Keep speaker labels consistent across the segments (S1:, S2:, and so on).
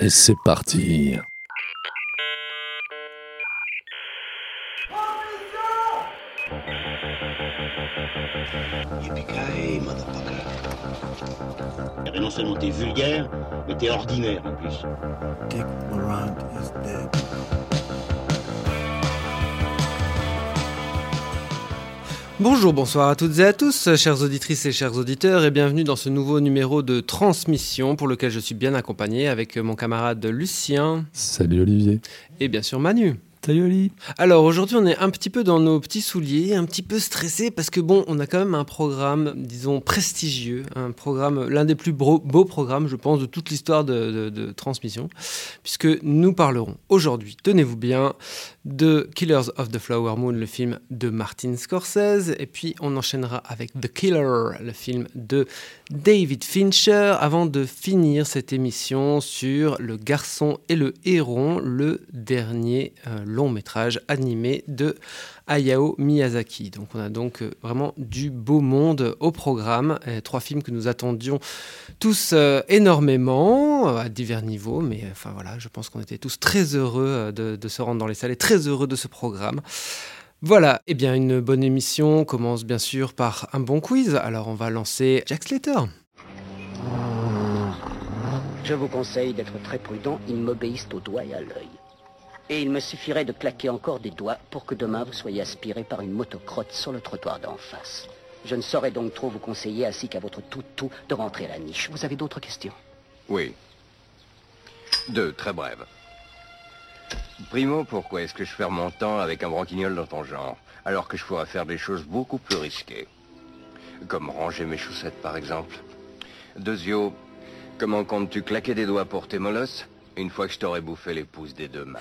S1: Et c'est parti.
S2: Et non seulement t'es vulgaire, mais t'es ordinaire en plus.
S3: Dick Laurent is dead.
S4: Bonjour, bonsoir à toutes et à tous, chères auditrices et chers auditeurs, et bienvenue dans ce nouveau numéro de Transmission pour lequel je suis bien accompagné avec mon camarade Lucien
S1: Salut Olivier.
S4: et bien sûr Manu.
S1: Salut.
S4: Alors aujourd'hui on est un petit peu dans nos petits souliers, un petit peu stressé parce que bon, on a quand même un programme, disons, prestigieux, un programme, l'un des plus beaux, programmes, je pense, de toute l'histoire de transmission, puisque nous parlerons aujourd'hui, tenez-vous bien, de Killers of the Flower Moon, le film de Martin Scorsese, et puis on enchaînera avec The Killer, le film de David Fincher, avant de finir cette émission sur Le garçon et le héron, le dernier euh, long métrage animé de Hayao Miyazaki. Donc on a donc euh, vraiment du beau monde au programme, trois films que nous attendions tous euh, énormément, euh, à divers niveaux, mais enfin voilà, je pense qu'on était tous très heureux de, de se rendre dans les salles et très heureux de ce programme. Voilà, eh bien une bonne émission commence bien sûr par un bon quiz. Alors on va lancer Jack Slater.
S5: Je vous conseille d'être très prudent, ils m'obéissent au doigt et à l'œil. Et il me suffirait de claquer encore des doigts pour que demain vous soyez aspiré par une motocrotte sur le trottoir d'en face. Je ne saurais donc trop vous conseiller, ainsi qu'à votre tout-tout, de rentrer à la niche. Vous avez d'autres questions?
S6: Oui. Deux, très brèves. Primo, pourquoi est-ce que je perds mon temps avec un branquignol dans ton genre, alors que je pourrais faire des choses beaucoup plus risquées? Comme ranger mes chaussettes, par exemple. Deuxio, comment comptes-tu claquer des doigts pour tes molosses une fois que je t'aurai bouffé les pouces des deux mains?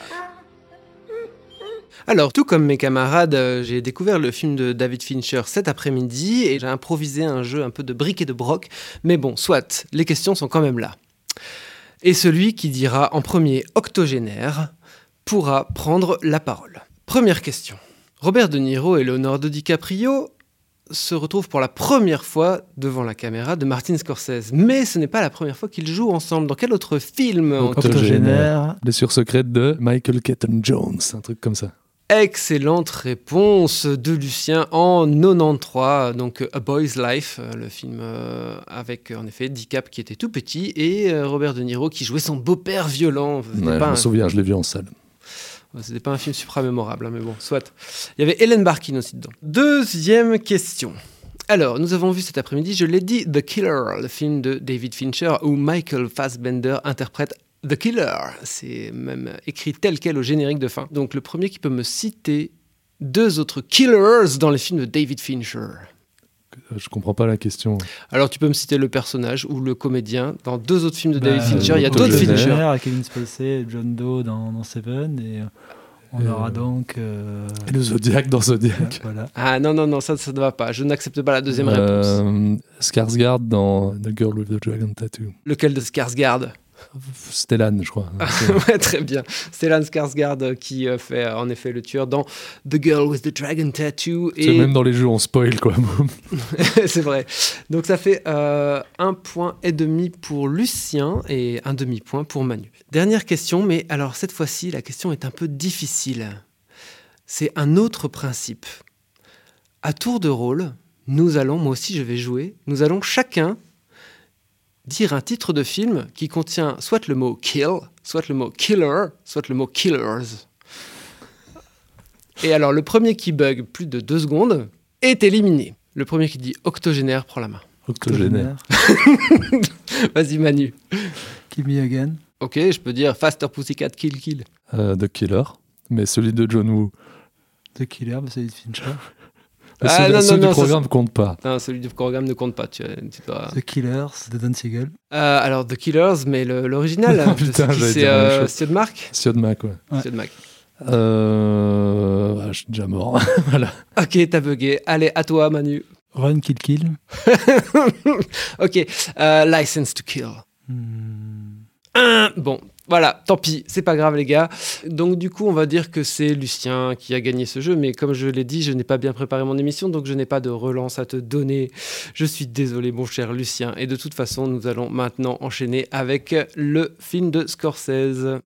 S4: Alors, tout comme mes camarades, euh, j'ai découvert le film de David Fincher cet après-midi et j'ai improvisé un jeu un peu de briques et de broc. Mais bon, soit, les questions sont quand même là. Et celui qui dira en premier octogénaire pourra prendre la parole. Première question. Robert De Niro et Leonardo DiCaprio se retrouvent pour la première fois devant la caméra de Martin Scorsese. Mais ce n'est pas la première fois qu'ils jouent ensemble. Dans quel autre film
S1: Octogénaire. Les sursecrètes de Michael Keaton Jones, un truc comme ça.
S4: Excellente réponse de Lucien en 93, donc A Boy's Life, euh, le film euh, avec euh, en effet DiCap qui était tout petit et Robert De Niro qui jouait son beau-père violent.
S1: Ouais, je
S4: pas
S1: me
S4: un-
S1: souviens, je l'ai vu en salle.
S4: C'était pas un film supra-mémorable, hein, mais bon, soit. Il y avait Helen Barkin aussi dedans. Deuxième question. Alors, nous avons vu cet après-midi, je l'ai dit, The Killer, le film de David Fincher, où Michael Fassbender interprète The Killer. C'est même écrit tel quel au générique de fin. Donc, le premier qui peut me citer deux autres killers dans les films de David Fincher.
S1: Euh, Je comprends pas la question.
S4: Alors, tu peux me citer le personnage ou le comédien dans deux autres films de David
S7: Bah,
S4: Fincher. Il y a d'autres. Fincher.
S7: Kevin Spacey John Doe dans, dans Seven. Et euh, on aura donc. euh,
S1: Et le Zodiac dans Zodiac.
S7: voilà.
S4: Ah non, non, non, ça, ça ne va pas. Je n'accepte pas la deuxième réponse.
S1: Skarsgård dans The Girl with the Dragon Tattoo.
S4: Lequel de Skarsgård?
S1: Stellan, je crois.
S4: Ouais, très bien. Stellan Skarsgård euh, qui euh, fait euh, en effet le tueur dans The Girl with the Dragon Tattoo. Et
S1: même dans les jeux, on spoil quoi.
S4: c'est vrai. Donc ça fait euh, un point et demi pour Lucien et un demi-point pour Manu. Dernière question, mais alors cette fois-ci, la question est un peu difficile. C'est un autre principe. À tour de rôle, nous allons, moi aussi je vais jouer, nous allons chacun dire un titre de film qui contient soit le mot kill, soit le mot killer, soit le mot killers. Et alors le premier qui bug plus de deux secondes est éliminé. Le premier qui dit octogénaire prend la main.
S1: Octogénaire.
S4: Vas-y Manu.
S7: Kill Me Again.
S4: Ok, je peux dire Faster Pussycat Kill Kill.
S1: Euh, The Killer. Mais celui de John Woo.
S7: The Killer, bah, c'est de Fincher.
S4: Ah, non,
S1: ceux
S4: non,
S1: du
S4: non, ça,
S1: programme compte pas.
S4: Non, celui du programme ne compte pas. Tu, tu dois-
S7: The Killers de Don Siegel.
S4: Euh, alors The Killers, mais l'original.
S1: Ah, putain,
S4: c'est euh, Mark.
S1: Siodmak, ouais.
S7: Ouais.
S4: Stuart Mark.
S1: Euh... je suis déjà mort. voilà.
S4: Ok, t'as bugué. Allez, à toi Manu.
S7: Run, Kill, Kill.
S4: ok, euh, License to Kill.
S7: Hmm.
S4: Un. Bon, Voilà, tant pis, c'est pas grave les gars. Donc du coup, on va dire que c'est Lucien qui a gagné ce jeu, mais comme je l'ai dit, je n'ai pas bien préparé mon émission, donc je n'ai pas de relance à te donner. Je suis désolé mon cher Lucien, et de toute façon, nous allons maintenant enchaîner avec le film de Scorsese.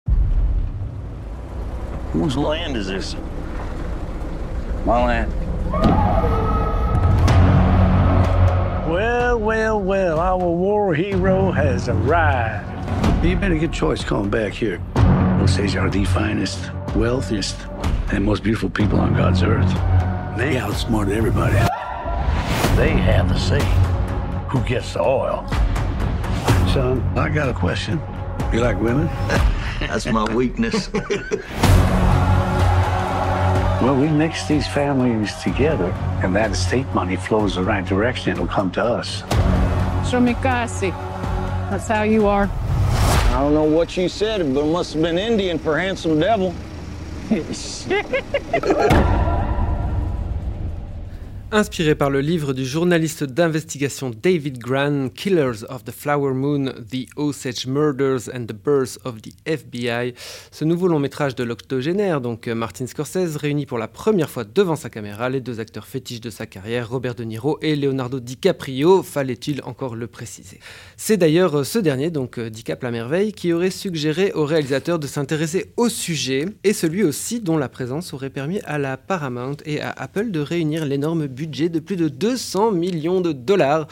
S8: Whose land is this? My land.
S3: Well, well, well, our war hero has arrived. You made a good choice coming back here. Osage are the finest, wealthiest, and most beautiful people on God's earth. They outsmarted everybody. They have the say. Who gets the oil? Son, I got a question. You like women?
S8: That's my weakness.
S3: Well, we mix these families together, and that estate money flows the right direction. It'll come to us.
S9: Stromikasi. That's how you are.
S8: I don't know what you said, but it must have been Indian for handsome devil.
S4: Inspiré par le livre du journaliste d'investigation David Gran, Killers of the Flower Moon, The Osage Murders and the Birth of the FBI, ce nouveau long métrage de l'octogénaire, donc euh, Martin Scorsese, réunit pour la première fois devant sa caméra les deux acteurs fétiches de sa carrière, Robert De Niro et Leonardo DiCaprio, fallait-il encore le préciser. C'est d'ailleurs euh, ce dernier, donc euh, DiCap la merveille, qui aurait suggéré au réalisateur de s'intéresser au sujet, et celui aussi dont la présence aurait permis à la Paramount et à Apple de réunir l'énorme budget de plus de 200 millions de dollars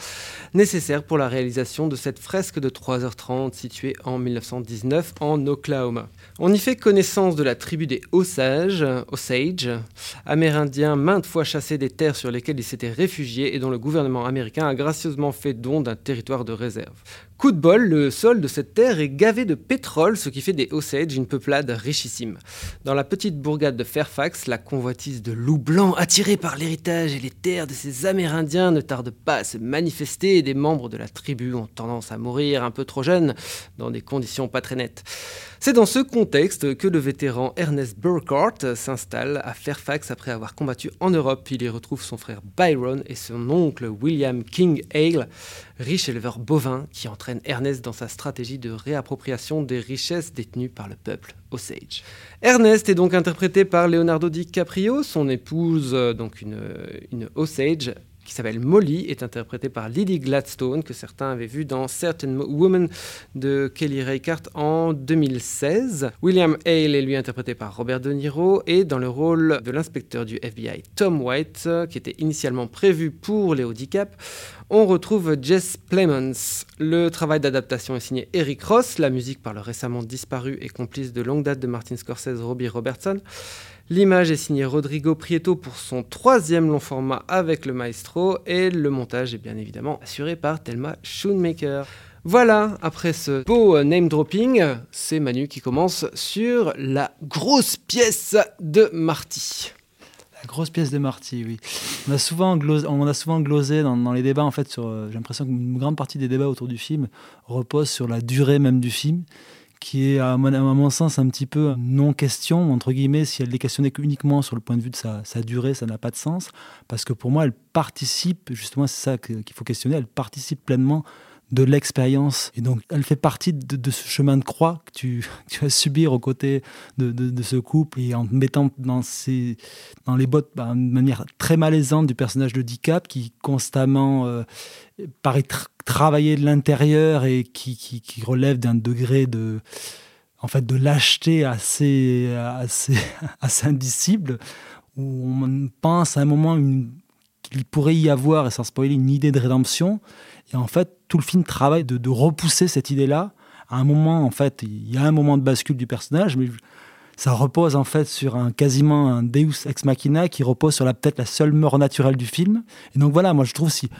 S4: nécessaires pour la réalisation de cette fresque de 3h30 située en 1919 en Oklahoma. On y fait connaissance de la tribu des Osage, Osage, amérindiens maintes fois chassés des terres sur lesquelles ils s'étaient réfugiés et dont le gouvernement américain a gracieusement fait don d'un territoire de réserve. Coup de bol, le sol de cette terre est gavé de pétrole, ce qui fait des Osage une peuplade richissime. Dans la petite bourgade de Fairfax, la convoitise de loups blancs attirés par l'héritage et les terres de ces Amérindiens ne tarde pas à se manifester et des membres de la tribu ont tendance à mourir un peu trop jeunes dans des conditions pas très nettes. C'est dans ce contexte que le vétéran Ernest Burkhardt s'installe à Fairfax après avoir combattu en Europe. Il y retrouve son frère Byron et son oncle William King Hale, riche éleveur bovin qui entraîne Ernest dans sa stratégie de réappropriation des richesses détenues par le peuple Osage. Ernest est donc interprété par Leonardo DiCaprio, son épouse, donc une Osage, qui s'appelle Molly, est interprétée par Lily Gladstone, que certains avaient vu dans Certain Woman de Kelly Reichardt en 2016. William Hale est lui interprété par Robert De Niro, et dans le rôle de l'inspecteur du FBI Tom White, qui était initialement prévu pour Léo DiCap, on retrouve Jess Plemons. Le travail d'adaptation est signé Eric Ross, la musique par le récemment disparu et complice de longue date de Martin Scorsese, Robbie Robertson. L'image est signée Rodrigo Prieto pour son troisième long format avec le maestro et le montage est bien évidemment assuré par Thelma Schoonmaker. Voilà, après ce beau name dropping, c'est Manu qui commence sur la grosse pièce de Marty.
S7: La grosse pièce de Marty, oui. On a souvent glosé, on a souvent glosé dans, les débats, en fait, sur. euh, J'ai l'impression qu'une grande partie des débats autour du film repose sur la durée même du film, qui est, à mon, sens, un petit peu non-question, entre guillemets, si elle est questionnée uniquement sur le point de vue de sa, sa durée, ça n'a pas de sens, parce que pour moi, elle participe, justement, c'est ça qu'il faut questionner, elle participe pleinement de l'expérience. Et donc, elle fait partie de, ce chemin de croix que tu, vas subir aux côtés de, de- ce couple et en te mettant dans, ces, dans les bottes bah, de manière très malaisante du personnage de DiCap qui constamment euh, paraît tr- travailler de l'intérieur et qui, qui, qui relève d'un degré de en fait de lâcheté assez assez assez indicible où on pense à un moment qu'il pourrait y avoir et sans spoiler une idée de rédemption et en fait tout le film travaille de, repousser cette idée là à un moment en fait il y a un moment de bascule du personnage mais ça repose en fait sur un quasiment un Deus ex machina qui repose sur la peut-être la seule mort naturelle du film. Et donc voilà, moi je trouve si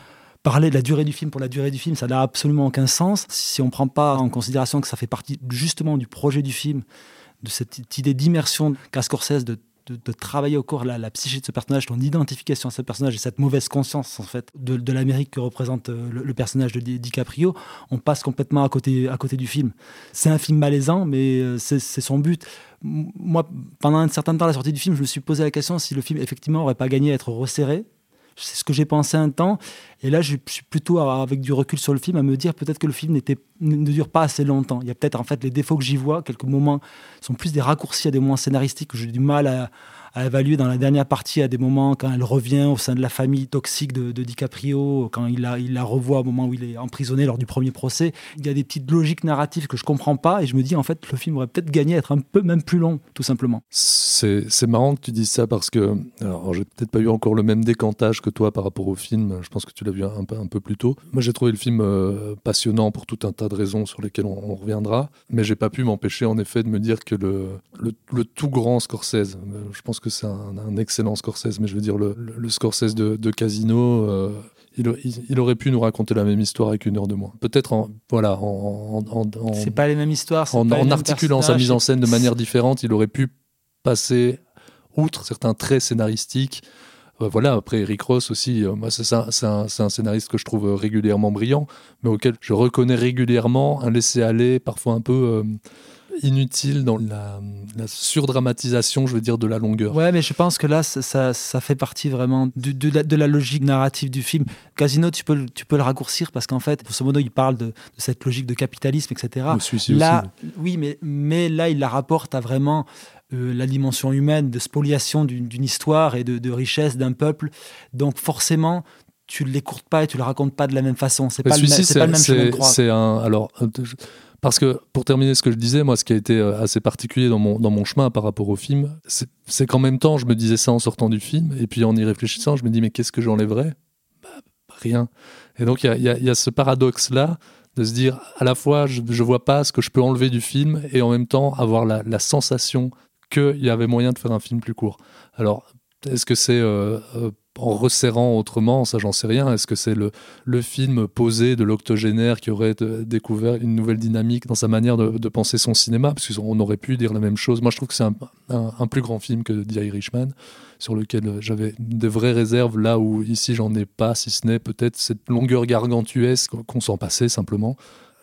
S7: parler de la durée du film pour la durée du film, ça n'a absolument aucun sens si on prend pas en considération que ça fait partie justement du projet du film, de cette idée d'immersion qu'a Scorsese de de, travailler au corps la, la psyché de ce personnage, ton identification à ce personnage et cette mauvaise conscience en fait de, l'Amérique que représente euh, le, personnage de Di- DiCaprio, on passe complètement à côté, à côté du film. C'est un film malaisant, mais euh, c'est son but. Moi, pendant un certain temps à la sortie du film, je me suis posé la question si le film effectivement aurait pas gagné à être resserré. C'est ce que j'ai pensé un temps. Et là, je suis plutôt, avec du recul sur le film, à me dire peut-être que le film ne dure pas assez longtemps. Il y a peut-être en fait les défauts que j'y vois. Quelques moments sont plus des raccourcis à des moments scénaristiques que j'ai du mal à, à évaluer dans la dernière partie à des moments quand elle revient au sein de la famille toxique de, DiCaprio, quand il la, il la revoit au moment où il est emprisonné lors du premier procès. Il y a des petites logiques narratives que je comprends pas et je me dis en fait le film aurait peut-être gagné à être un peu même plus long, tout simplement.
S1: C'est marrant que tu dises ça parce que, alors j'ai peut-être pas eu encore le même décantage que toi par rapport au film, je pense que tu l'as vu un peu, un peu plus tôt. Moi j'ai trouvé le film euh, passionnant pour tout un tas de raisons sur lesquelles on, reviendra, mais j'ai pas pu m'empêcher en effet de me dire que le, le, le tout grand Scorsese, euh, je pense que c'est un, excellent Scorsese, mais je veux dire, le, Scorsese de, Casino, euh, il, aurait pu nous raconter la même histoire avec une heure de moins. Peut-être en. Voilà, en.
S7: c'est pas les mêmes histoires.
S1: En, en articulant sa mise en scène de manière différente, il aurait pu passer outre certains traits scénaristiques. Euh, voilà, après Eric Ross aussi, euh, moi c'est un, un, scénariste que je trouve régulièrement brillant, mais auquel je reconnais régulièrement un laisser-aller parfois un peu inutile dans la, surdramatisation, je veux dire, de la longueur.
S7: Ouais, mais je pense que là, ça, ça fait partie vraiment de, la, logique narrative du film. Casino, tu peux, tu peux le raccourcir parce qu'en fait, ce modo, il parle de, cette logique de capitalisme, etc. là, oui, mais, mais là, il la rapporte à vraiment euh, la dimension humaine, de spoliation d'une histoire et de, richesse d'un peuple. Donc forcément, tu ne l'écourtes pas et tu le racontes pas de la même façon. C'est pas, le, pas le même chemin de croix.
S1: C'est un alors euh, parce que, pour terminer ce que je disais, moi, ce qui a été euh, assez particulier dans mon, dans mon chemin par rapport au film, c'est qu'en même temps, je me disais ça en sortant du film, et puis en y réfléchissant, je me dis, mais qu'est-ce que j'enlèverais? Bah, Rien. Et donc, il y a, y a, ce paradoxe-là de se dire, à la fois, je ne vois pas ce que je peux enlever du film, et en même temps, avoir la, la sensation qu'il y avait moyen de faire un film plus court. Alors, est-ce que c'est euh, euh, en resserrant autrement, ça j'en sais rien. Est-ce que c'est le, le film posé de l'octogénaire qui aurait découvert une nouvelle dynamique dans sa manière de, penser son cinéma? Parce qu'on aurait pu dire la même chose. Moi je trouve que c'est un, un, plus grand film que The Irishman, sur lequel j'avais des vraies réserves, là où ici j'en ai pas, si ce n'est peut-être cette longueur gargantuesque qu'on s'en passait simplement.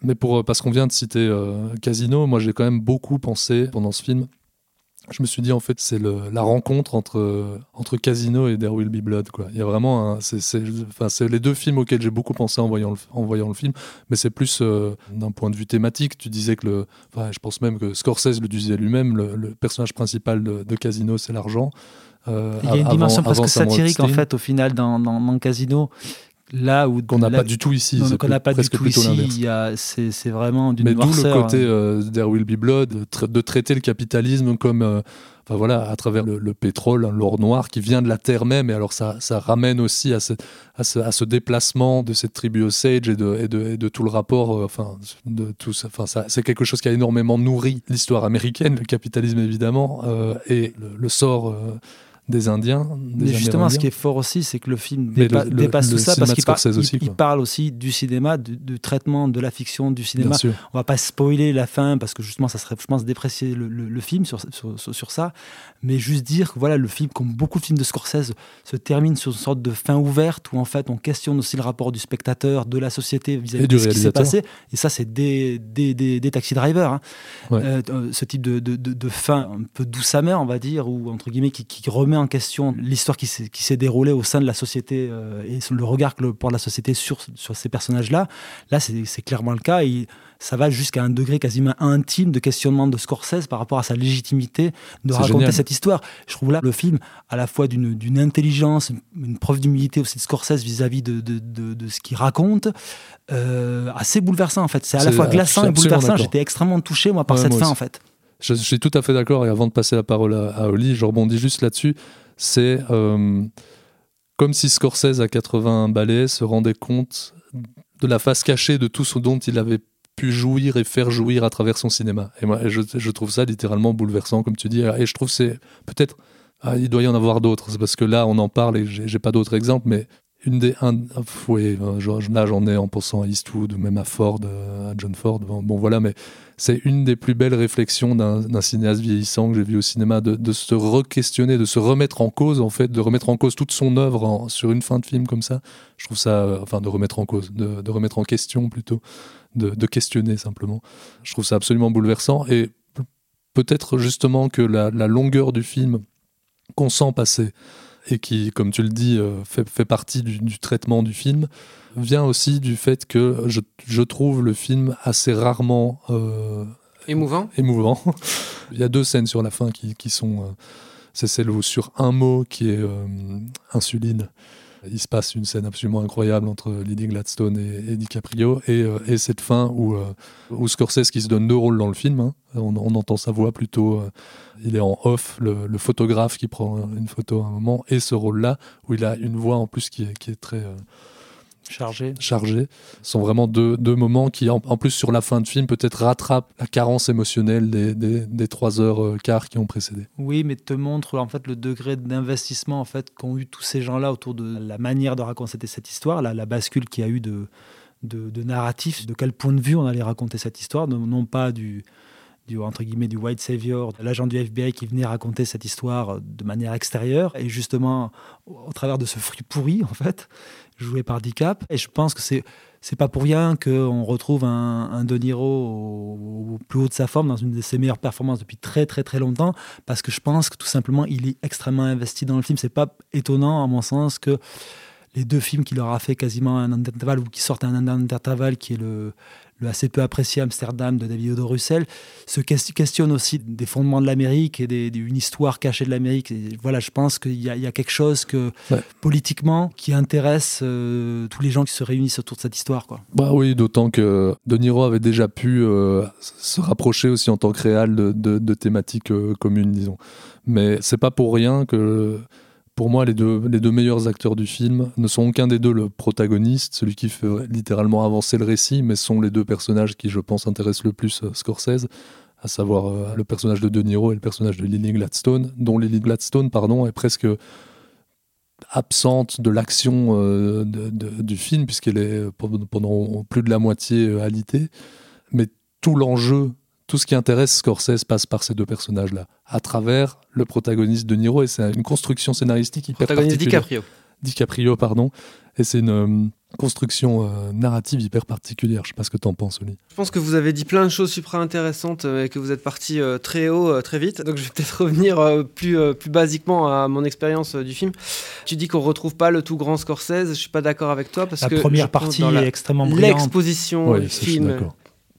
S1: Mais pour, parce qu'on vient de citer euh, Casino, moi j'ai quand même beaucoup pensé pendant ce film je me suis dit en fait c'est la rencontre entre entre Casino et There Will Be Blood quoi. Il y a vraiment c'est enfin c'est les deux films auxquels j'ai beaucoup pensé en voyant le, en voyant le film, mais c'est plus euh, d'un point de vue thématique. Tu disais que le, enfin, je pense même que Scorsese le disait lui-même, le, personnage principal de, Casino c'est l'argent.
S7: Euh, il y a une dimension presque satirique en fait au final dans, dans, dans Casino là où
S1: qu'on n'a pas du tout ici
S7: qu'on n'a pas du tout ici c'est vraiment d'une
S1: mais d'où le côté euh, There Will Be Blood de traiter le capitalisme comme euh, enfin voilà à travers le, pétrole l'or noir qui vient de la terre même et alors ça, ça ramène aussi à ce, à ce, à ce déplacement de cette tribu Osage et de, et de, et de tout le rapport euh, enfin de tout ça enfin ça c'est quelque chose qui a énormément nourri l'histoire américaine le capitalisme évidemment et le, sort des Indiens.
S7: mais justement, ce qui est fort aussi, c'est que le film dépasse tout ça parce qu'il parle aussi du cinéma, du, traitement de la fiction, du cinéma. On va pas spoiler la fin parce que justement, ça serait, je pense, déprécier le, film sur, sur, ça. Mais juste dire que voilà, le film, comme beaucoup de films de Scorsese, se termine sur une sorte de fin ouverte où en fait on questionne aussi le rapport du spectateur, de la société vis-à-vis de ce qui s'est passé. Et ça, c'est des, des, des, taxi drivers. Hein. Euh, euh, ce type de, de, de, fin un peu douce amère, on va dire, ou entre guillemets, qui, qui remet en question l'histoire qui s'est déroulée au sein de la société euh, et le regard que le, porte la société sur, sur ces personnages-là. Là, c'est clairement le cas. Et ça va jusqu'à un degré quasiment intime de questionnement de Scorsese par rapport à sa légitimité de raconter cette histoire. Je trouve là le film à la fois d'une intelligence, une preuve d'humilité aussi de Scorsese vis-à-vis de, de, de, ce qu'il raconte, euh, assez bouleversant en fait. C'est à la fois glaçant et bouleversant. J'étais extrêmement touché moi par cette fin en fait.
S1: Je, suis tout à fait d'accord. Et avant de passer la parole à, Oli, je rebondis juste là-dessus. C'est euh, comme si Scorsese, à 80 balais, se rendait compte de la face cachée de tout ce dont il avait pu jouir et faire jouir à travers son cinéma. Et moi, je, trouve ça littéralement bouleversant, comme tu dis. Et je trouve c'est peut-être. Ah, il doit y en avoir d'autres. Parce que là, on en parle et j'ai pas d'autres exemples, mais une des un, oui, là j'en ai en pensant à Eastwood ou même à Ford à John Ford. Bon, voilà mais c'est une des plus belles réflexions d'un cinéaste vieillissant que j'ai vu au cinéma de, de, se re-questionner de se remettre en cause en fait de remettre en cause toute son œuvre sur une fin de film comme ça. Je trouve ça enfin de remettre en cause de, de remettre en question plutôt de, de, questionner simplement. Je trouve ça absolument bouleversant et peut-être justement que la, la longueur du film qu'on sent passer et qui, comme tu le dis, euh, fait, fait partie du, du traitement du film, vient aussi du fait que je, je trouve le film assez rarement euh,
S4: Émouvant
S1: émouvant. Il y a deux scènes sur la fin qui, qui sont. euh, c'est celle où, sur un mot qui est euh, insuline, il se passe une scène absolument incroyable entre Lily Gladstone et, et DiCaprio. Et, euh, et cette fin où, euh, où Scorsese, qui se donne deux rôles dans le film, hein, on, entend sa voix plutôt. euh, il est en off, le, photographe qui prend une photo à un moment, et ce rôle-là, où il a une voix en plus qui est très. Euh,
S7: Chargé.
S1: chargés sont vraiment deux, deux moments qui, en, en plus, sur la fin de film, peut-être rattrapent la carence émotionnelle des, des, des trois heures euh, quart qui ont précédé.
S7: Oui, mais te montre en fait le degré d'investissement en fait qu'ont eu tous ces gens-là autour de la manière de raconter cette histoire, la, la bascule qu'il y a eu de, de, de narratif, de quel point de vue on allait raconter cette histoire, non, non pas du, du entre guillemets du white savior, l'agent du FBI qui venait raconter cette histoire euh, de manière extérieure et justement au, au travers de ce fruit pourri en fait joué par DiCap. Et je pense que c'est c'est pas pour rien qu'on retrouve un, un De Niro au, au plus haut de sa forme, dans une de ses meilleures performances depuis très très très longtemps, parce que je pense que tout simplement il est extrêmement investi dans le film. C'est pas étonnant à mon sens que les deux films qu'il aura fait quasiment un intervalle ou qui sortent un intervalle qui est le, le assez peu apprécié Amsterdam de David Odo Russell, se ques- questionne aussi des fondements de l'Amérique et des- d'une histoire cachée de l'Amérique. Voilà, je pense qu'il y, a- il y a quelque chose que
S1: Ouais.
S7: politiquement qui intéresse euh, tous les gens qui se réunissent autour de cette histoire. Quoi.
S1: Bah oui, d'autant que De Niro avait déjà pu euh, se rapprocher aussi en tant que réal de, de- de thématiques euh, communes, disons. Mais c'est pas pour rien que, pour moi, les deux, les deux meilleurs acteurs du film ne sont aucun des deux le protagoniste, celui qui fait littéralement avancer le récit, mais sont les deux personnages qui, je pense, intéressent le plus euh, Scorsese, à savoir euh, le personnage de De Niro et le personnage de Lily Gladstone, dont Lily Gladstone, pardon, est presque absente de l'action euh, du film, puisqu'elle est pendant, plus de la moitié alitée. Mais tout l'enjeu, tout ce qui intéresse Scorsese passe par ces deux personnages-là, à travers le protagoniste de Niro, et c'est une construction scénaristique hyper
S4: Protagoniste
S1: particulière.
S4: DiCaprio.
S1: DiCaprio, pardon. Et c'est une euh, construction euh, narrative hyper particulière. Je sais pas ce que tu en penses, Oli.
S4: Je pense que vous avez dit plein de choses super intéressantes euh, et que vous êtes parti euh, très haut euh, très vite. Donc je vais peut-être revenir euh, plus, euh, plus basiquement à mon expérience euh, du film. Tu dis qu'on retrouve pas le tout grand Scorsese. Je suis pas d'accord avec toi parce
S7: La
S4: que
S7: première partie
S4: dans la-
S7: est extrêmement brillante.
S4: L'exposition
S1: suis
S4: film.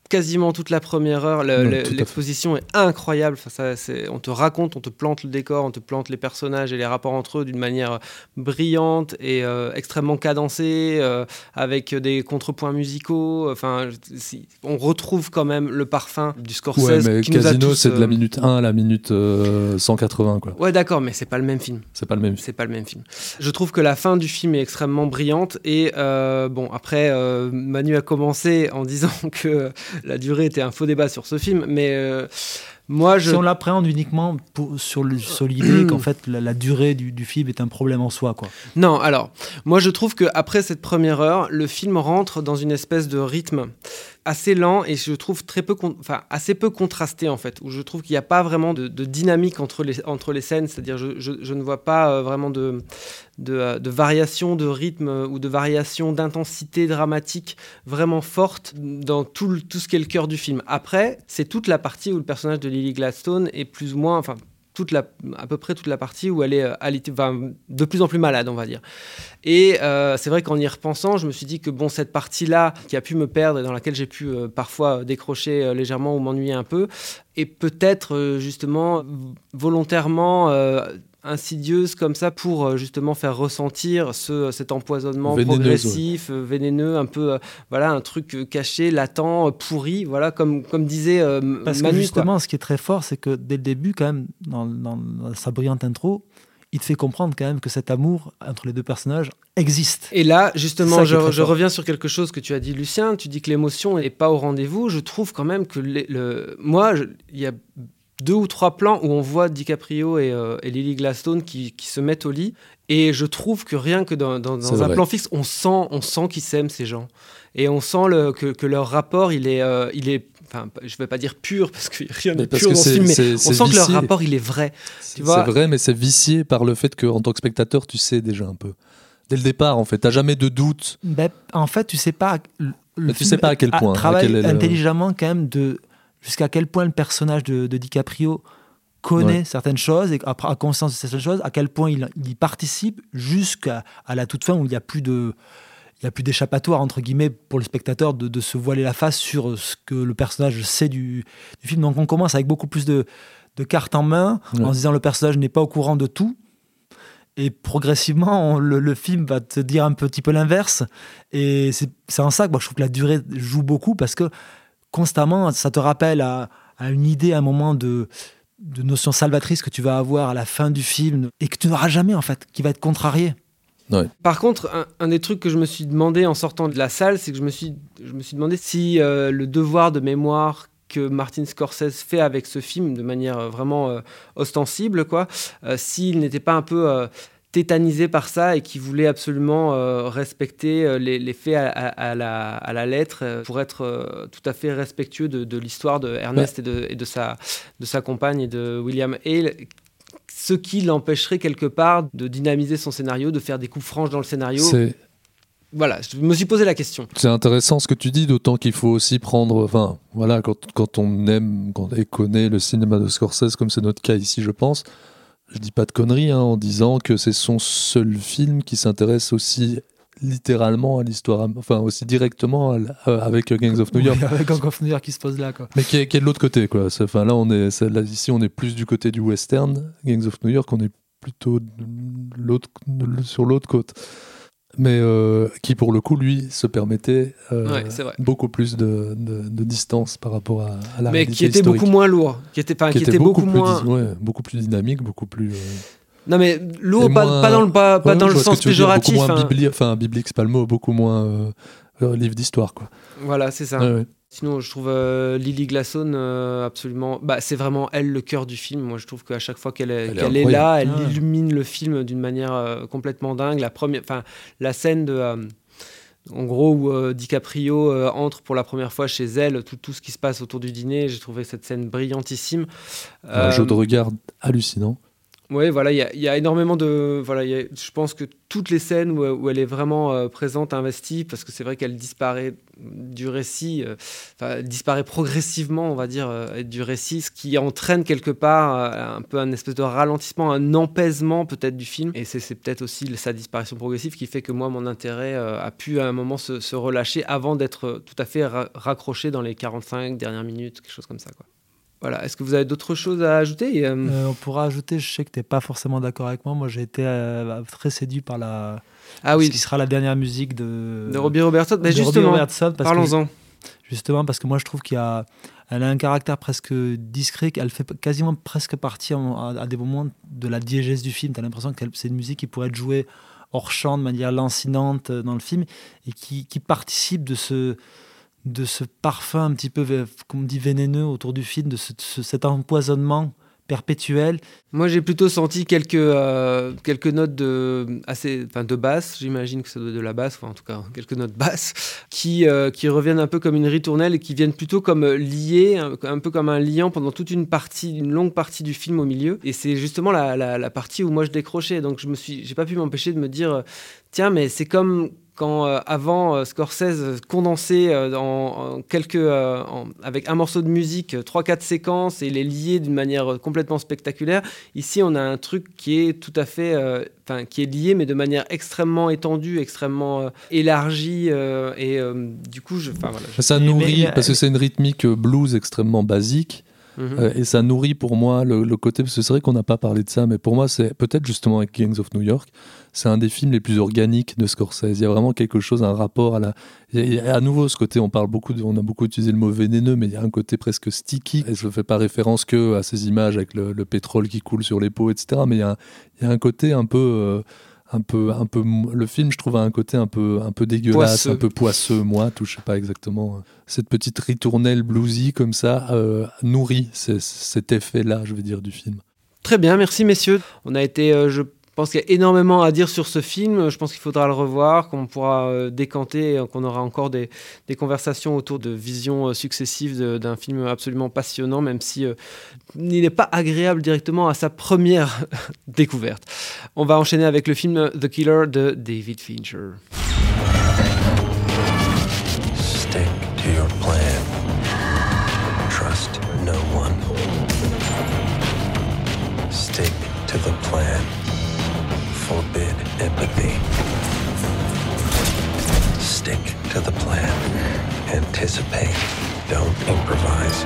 S4: Quasiment toute la première heure, le- l'exposition est incroyable. Enfin, ça, on te raconte, on te plante le décor, on te plante les personnages et les rapports entre eux d'une manière brillante et euh, extrêmement cadencée, euh, avec des contrepoints musicaux. Enfin, si- on retrouve quand même le parfum du Scorsese
S1: Ouais, mais
S4: qui
S1: Casino, c'est de la
S4: euh,
S1: minute 1 à la minute euh, 180, quoi.
S4: Ouais, d'accord, mais c'est pas le même film.
S1: C'est pas le même.
S4: C'est pas le même film. Je trouve que la fin du film est extrêmement brillante et euh, bon après euh, Manu a commencé en disant que la durée était un faux débat sur ce film, mais euh, moi je
S7: Si on l'appréhende uniquement pour- sur l'idée qu'en fait la, la durée du, du film est un problème en soi. Quoi.
S4: non alors moi je trouve que après cette première heure le film rentre dans une espèce de rythme assez lent et je trouve très peu enfin assez peu contrasté en fait où je trouve qu'il n'y a pas vraiment de, dynamique entre les entre les scènes c'est-à-dire je, je- ne vois pas euh, vraiment de euh, de variation de rythme euh, ou de variation d'intensité dramatique vraiment forte dans tout, tout ce qui est le cœur du film. Après, c'est toute la partie où le personnage de Lily Gladstone est plus ou moins, enfin, à peu près toute la partie où elle est euh, de plus en plus malade, on va dire. Et euh, c'est vrai qu'en y repensant, je me suis dit que bon, cette partie-là qui a pu me perdre et dans laquelle j'ai pu euh, parfois décrocher légèrement ou m'ennuyer un peu, est peut-être justement volontairement insidieuse comme ça pour euh, justement faire ressentir ce, cet empoisonnement progressif, euh, vénéneux, un peu, euh, voilà, un truc caché, latent, pourri, voilà, comme, comme disait euh,
S7: Parce
S4: Manu.
S7: que
S4: quoi.
S7: justement, ce qui est très fort, c'est que dès le début, quand même, dans, dans- dans sa brillante intro, il te fait comprendre quand même que cet amour entre les deux personnages existe.
S4: Et là, justement, je, reviens sur quelque chose que tu as dit, Lucien. Tu dis que l'émotion n'est pas au rendez-vous. Je trouve quand même que les- le, moi, il y a deux ou trois plans où on voit DiCaprio et, euh, et Lily Gladstone qui, qui se mettent au lit. Et je trouve que rien que dans, dans-
S1: C'est
S4: dans un
S1: vrai.
S4: plan fixe, on sent, on sent qu'ils s'aiment, ces gens. Et on sent le- que, que leur rapport, il est, euh, il est enfin, je vais pas dire pur, parce que rien n'est pur
S1: que
S4: dans ce film, mais
S1: c'est-
S4: on sent que leur rapport, il est vrai.
S1: C'est vrai, mais c'est vicié par le fait qu'en tant que spectateur, tu sais déjà un peu. Dès le départ, en fait, t'as jamais de doute.
S7: Ben, en fait, tu sais pas. Le,
S1: Mais tu sais pas à quel
S7: a-
S1: point, à
S7: Travaille
S1: quel est le-
S7: intelligemment quand même de jusqu'à quel point le personnage de, de DiCaprio connaît
S1: Ouais.
S7: certaines choses et a conscience de certaines choses, à quel point il, il y participe jusqu'à à la toute fin où il n'y a plus de il y a plus d'échappatoire entre guillemets pour le spectateur de, de se voiler la face sur ce que le personnage sait du, du film. Donc on commence avec beaucoup plus de, de cartes en main en se disant le personnage n'est pas au courant de tout. Et progressivement, on- le, le film va te dire un petit peu l'inverse. Et c'est c'est en ça que moi, je trouve que la durée joue beaucoup parce que constamment, ça te rappelle à, à une idée, à un moment de, de notion salvatrice que tu vas avoir à la fin du film et que tu n'auras jamais en fait, qui va être contrarié.
S4: Par contre, un, un des trucs que je me suis demandé en sortant de la salle, c'est que je me suis, je me suis demandé si euh, le devoir de mémoire que Martin Scorsese fait avec ce film de manière vraiment euh, ostensible, quoi, euh, s'il n'était pas un peu euh, tétanisé par ça et qu'il voulait absolument euh, respecter euh, les, les faits à, à- à la, à la lettre euh, pour être euh, tout à fait respectueux de, de l'histoire de Ernest et, de, et de, sa, de sa compagne et de William Hale ce qui l'empêcherait quelque part de dynamiser son scénario, de faire des coups franches dans le scénario. Voilà, je me suis posé la question.
S1: c'est intéressant ce que tu dis, d'autant qu'il faut aussi prendre. Enfin, voilà, quand, quand on aime quand, et connaît le cinéma de Scorsese, comme c'est notre cas ici, je pense, je dis pas de conneries hein, en disant que c'est son seul film qui s'intéresse aussi littéralement à l'histoire, enfin aussi directement à euh, avec Gangs of New York.
S7: Oui, avec Gang of New York qui se pose là. Quoi.
S1: Mais qui est, qui est de l'autre côté, quoi. Enfin, là, on est, là, ici, on est plus du côté du western. Gangs of New York, on est plutôt l'autre, sur l'autre côte. Mais euh, qui, pour le coup, lui, se permettait euh,
S4: Ouais,
S1: beaucoup plus de, de- de distance par rapport à, à la
S4: Mais
S1: réalité
S4: qui était
S1: historique.
S4: beaucoup moins lourd, qui était, enfin, qui était beaucoup, moins.
S1: ouais, beaucoup plus dynamique, beaucoup plus. euh,
S4: Non mais lourd, pas,
S1: moins-
S4: pas dans le pas, pas
S1: Ouais,
S4: dans le sens
S1: dire,
S4: péjoratif.
S1: Beaucoup moins
S4: hein.
S1: bibli- enfin, biblique, c'est pas le mot, beaucoup moins livre d'histoire, quoi.
S4: Voilà, c'est ça. Sinon, je trouve euh, Lily Glasson euh, absolument. Bah, c'est vraiment elle le cœur du film. Moi, je trouve qu'à chaque fois qu'elle est,
S1: Elle est
S4: qu'elle est là, elle.
S7: Ah.
S4: illumine le film d'une manière euh, complètement dingue. La première, enfin, la scène de. euh, en gros, où euh, DiCaprio euh, entre pour la première fois chez elle, tout, tout ce qui se passe autour du dîner, j'ai trouvé cette scène brillantissime.
S1: Un jeu de regard hallucinant.
S4: Oui, voilà, il y, a- énormément de. Voilà, je pense que toutes les scènes où, elle est vraiment euh, présente, investie, parce que c'est vrai qu'elle disparaît du récit, euh, disparaît progressivement, on va dire, euh, du récit, ce qui entraîne quelque part un peu un espèce de ralentissement, un empaisement peut-être du film. Et c'est peut-être aussi sa disparition progressive qui fait que moi, mon intérêt a pu à un moment se, relâcher avant d'être tout à fait ra- raccroché dans les 45 dernières minutes, quelque chose comme ça. Quoi. Voilà, est-ce que vous avez d'autres choses à ajouter euh,
S7: on pourra ajouter, je sais que tu n'es pas forcément d'accord avec moi. Moi, j'ai été euh, très séduit par la.
S4: Ah oui,
S7: Ce qui sera la dernière musique de.
S4: de Robbie Robertson. Mais justement,
S7: Robertson, parce que-
S4: parlons-en.
S7: Justement, parce que moi, je trouve qu'il y a. Elle a un caractère presque discret, qu'elle fait quasiment presque partie en- à, à des moments de la diégèse du film. Tu as l'impression que c'est une musique qui pourrait être jouée hors champ de manière lancinante euh, dans le film et qui, qui participe de ce, de ce parfum un petit peu, vé- comme dit, vénéneux autour du film, de ce- ce- cet empoisonnement perpétuel.
S4: Moi, j'ai plutôt senti quelques, euh, quelques notes de, assez, enfin, de basse, j'imagine que ça doit être de la basse, enfin, en tout cas, quelques notes basses, qui, euh, qui reviennent un peu comme une ritournelle et qui viennent plutôt comme euh, liées, un, peu comme un liant pendant toute une partie, une longue partie du film au milieu. Et c'est justement la, la, la partie où moi je décrochais. Donc, je me suis, pas pu m'empêcher de me dire, euh, tiens, mais c'est comme quand euh, avant euh, Scorsese condensait euh, en, en quelques euh, en- avec un morceau de musique euh, trois quatre séquences et les liait d'une manière complètement spectaculaire ici on a un truc qui est tout à fait euh, enfin qui est lié mais de manière extrêmement étendue extrêmement euh, élargie euh, et euh, du coup je enfin voilà je-
S1: Ça nourrit,
S7: mais-
S1: parce que c'est une rythmique blues extrêmement basique,
S4: Mhm.
S1: euh, et ça nourrit pour moi le, côté, parce que c'est vrai qu'on n'a pas parlé de ça, mais pour moi, c'est peut-être justement avec Gangs of New York, c'est un des films les plus organiques de Scorsese. Il y a vraiment quelque chose, un rapport à la. a à nouveau ce côté, on parle beaucoup, de- on a beaucoup utilisé le mot vénéneux, mais il y a un côté presque sticky, et je ne fais pas référence que à ces images avec le, le pétrole qui coule sur les peaux, etc., mais il y a, un- il y a un côté un peu. euh, un peu, un peu, le film, je trouve, a un côté un peu, un peu dégueulasse,
S4: Poisseux.
S1: un peu poisseux, moi, tout, je sais pas exactement. euh, Cette petite ritournelle bluesy comme ça euh, nourrit cet effet-là, je veux dire, du film.
S4: Très bien, merci messieurs. On a été, euh, je pense qu'il y a énormément à dire sur ce film. Je pense qu'il faudra le revoir, qu'on pourra euh, décanter, et qu'on aura encore des, conversations autour de visions euh, successives d'un film absolument passionnant, même si euh, il n'est pas agréable directement à sa première découverte. On va enchaîner avec le film The Killer de David Fincher.
S10: Empathy. Stick to the plan. Anticipate. Don't improvise.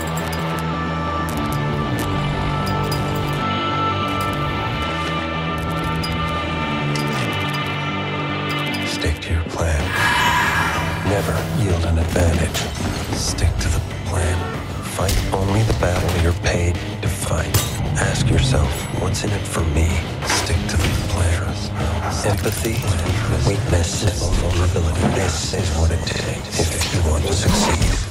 S10: Stick to your plan. Never yield an advantage. Stick to the plan. Fight only the battle you're paid to fight. Ask yourself, what's in it for me? Stick to the plan. Empathy, weakness, vulnerability. This is what it takes if you want to succeed.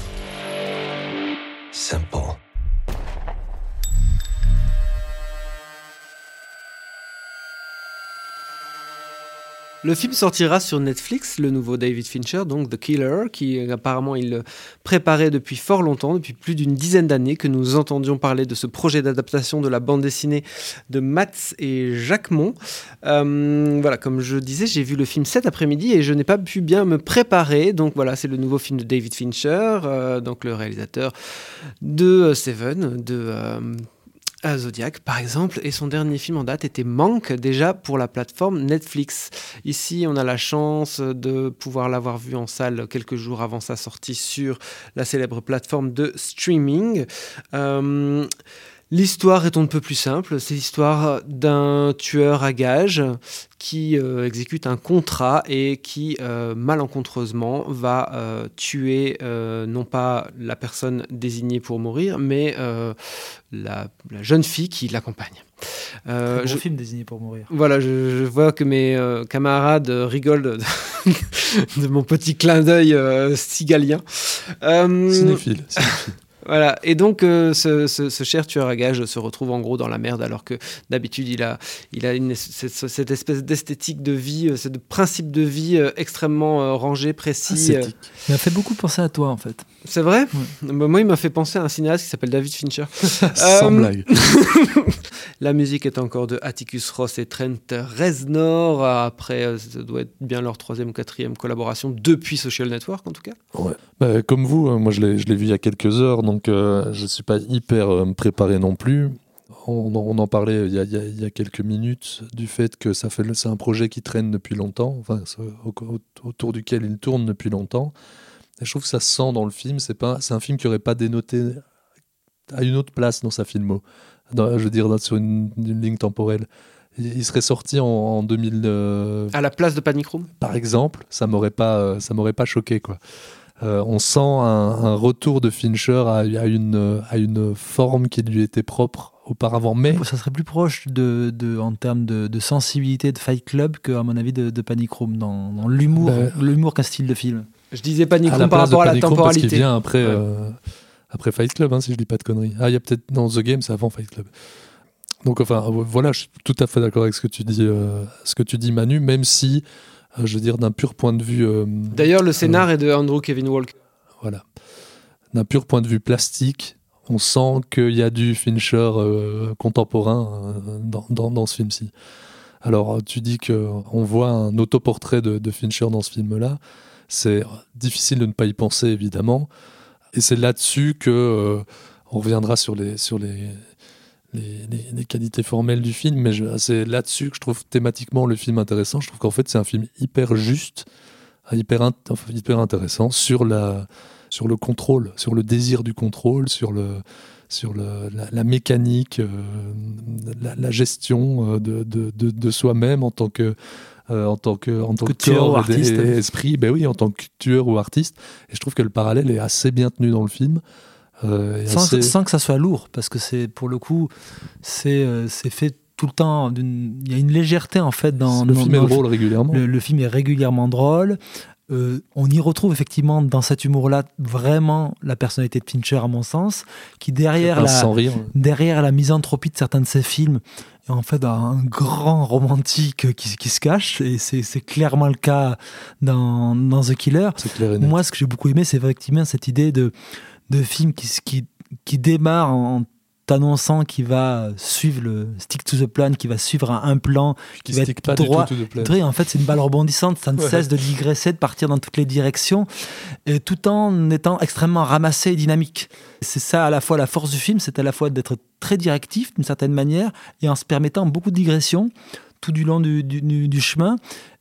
S4: Le film sortira sur Netflix, le nouveau David Fincher, donc The Killer, qui apparemment il préparait depuis fort longtemps, depuis plus d'une dizaine d'années, que nous entendions parler de ce projet d'adaptation de la bande dessinée de Mats et Jacquemont. Euh, voilà, comme je disais, j'ai vu le film cet après-midi et je n'ai pas pu bien me préparer. Donc voilà, c'est le nouveau film de David Fincher, euh, donc le réalisateur de euh, Seven, de Zodiac, par exemple, et son dernier film en date était Manque, déjà pour la plateforme Netflix. Ici, on a la chance de pouvoir l'avoir vu en salle quelques jours avant sa sortie sur la célèbre plateforme de streaming. Euh, L'histoire est on ne peut plus simple. C'est l'histoire d'un tueur à gages qui euh, exécute un contrat et qui euh, malencontreusement va euh, tuer euh, non pas la personne désignée pour mourir, mais euh, la, la jeune fille qui l'accompagne. Euh, je-
S7: film désigné pour mourir.
S4: Voilà, je, je vois que mes euh, camarades euh, rigolent de, de mon petit clin d'œil euh, sigalien. Euh,
S1: Cinéphile. cinéphile.
S4: Voilà, et donc euh, ce, ce- ce cher tueur à gages se retrouve en gros dans la merde alors que d'habitude il a, il a une, cette, cette espèce d'esthétique de vie, euh, ce principe de vie euh, extrêmement euh, rangé, précis. euh.
S7: Il m'a fait beaucoup penser à toi en fait.
S4: C'est vrai Bah, Moi il m'a fait penser à un cinéaste qui s'appelle David Fincher.
S1: Sans
S4: Euh,
S1: blague.
S4: La musique est encore de Atticus Ross et Trent Reznor. Après, euh, ça doit être bien leur troisième ou quatrième collaboration depuis Social Network en tout cas.
S1: Ouais. Bah, comme vous, euh, moi je l'ai je l'ai vu il y a quelques heures, donc euh, je ne suis pas hyper euh, préparé non plus. On, on en parlait il y, a, il y a- il y a quelques minutes du fait que ça fait c'est un projet qui traîne depuis longtemps, enfin, autour duquel il tourne depuis longtemps. Je trouve que ça se sent dans le film. C'est pas, c'est un film qui aurait pas dénoté à une autre place dans sa filmo. Dans- je veux dire dans- sur une, une ligne temporelle. Il, il serait sorti en, en 2000. euh,
S4: À la place de Panic Room?
S1: par exemple, ça m'aurait pas, euh, ça m'aurait pas choqué quoi. Euh, on sent un, un retour de Fincher à, à une, à une forme qui lui était propre auparavant, mais
S7: Ça serait plus proche de, de- en termes de, de sensibilité de Fight Club que, à mon avis, de, de Panic Room dans, dans l'humour,
S1: Ben-
S7: l'humour qu'un style de film.
S4: Je disais Panic
S1: à
S4: Room
S1: la
S4: par rapport à la
S1: Room, parce
S4: temporalité.
S1: vient après,
S4: Ouais.
S1: euh, après Fight Club, hein, si je dis pas de conneries. Ah, il y a peut-être dans The Game, c'est avant Fight Club. Donc enfin, euh, voilà, je suis tout à fait d'accord avec ce que tu dis, euh, ce que tu dis, Manu, même si, euh, je veux dire, d'un pur point de vue.
S4: D'ailleurs, le scénar est de Andrew Kevin Walker.
S1: Voilà. D'un pur point de vue plastique, on sent qu'il y a du Fincher contemporain dans, dans- dans ce film-ci. Alors, tu dis qu'on voit un autoportrait de, de Fincher dans ce film-là. C'est difficile de ne pas y penser, évidemment. Et c'est là-dessus que euh, on reviendra sur les, sur les, les, qualités formelles du film, mais c'est là-dessus que je trouve thématiquement le film intéressant. Je trouve qu'en fait, c'est un film hyper juste, hyper, hyper intéressant sur, la, sur le contrôle, sur le désir du contrôle, sur, le, sur le, la, mécanique, euh, la, gestion euh, de, de, de soi-même en tant que. Euh, en tant que, en tant
S7: Que
S1: que
S7: tueur ou
S1: corps
S7: artiste.
S1: et esprit, ben oui, en tant que tueur ou artiste. Et je trouve que le parallèle est assez bien tenu dans le film. Euh,
S7: Sans,
S1: assez-
S7: sans que ça soit lourd, parce que c'est pour le coup, c'est euh, fait tout le temps. Il y a une légèreté en fait dans
S1: le
S7: dans-
S1: film est
S7: dans
S1: drôle régulièrement.
S7: Le, le film est régulièrement drôle. Euh, on y retrouve effectivement dans cet humour-là vraiment la personnalité de Fincher, à mon sens, qui derrière la,
S1: sans rire.
S7: derrière la misanthropie de certains de ses films, est en fait un grand romantique qui, qui se cache, et c'est clairement le cas dans, dans The Killer. Moi, ce que j'ai beaucoup aimé, c'est effectivement cette idée de, de film qui, qui, qui démarre en tout annonçant qui va suivre le stick to the plan, qui va suivre un, un plan,
S1: Qui
S7: va
S1: stick
S7: être
S1: pas du
S7: droit.
S1: tout to the plan.
S7: Droit, En fait, c'est une balle rebondissante, ça ne
S1: Ouais.
S7: cesse de digresser, de partir dans toutes les directions, et tout en étant extrêmement ramassé et dynamique. C'est ça à la fois la force du film, c'est à la fois d'être très directif d'une certaine manière, et en se permettant beaucoup de digressions tout du long du, du- du- du chemin.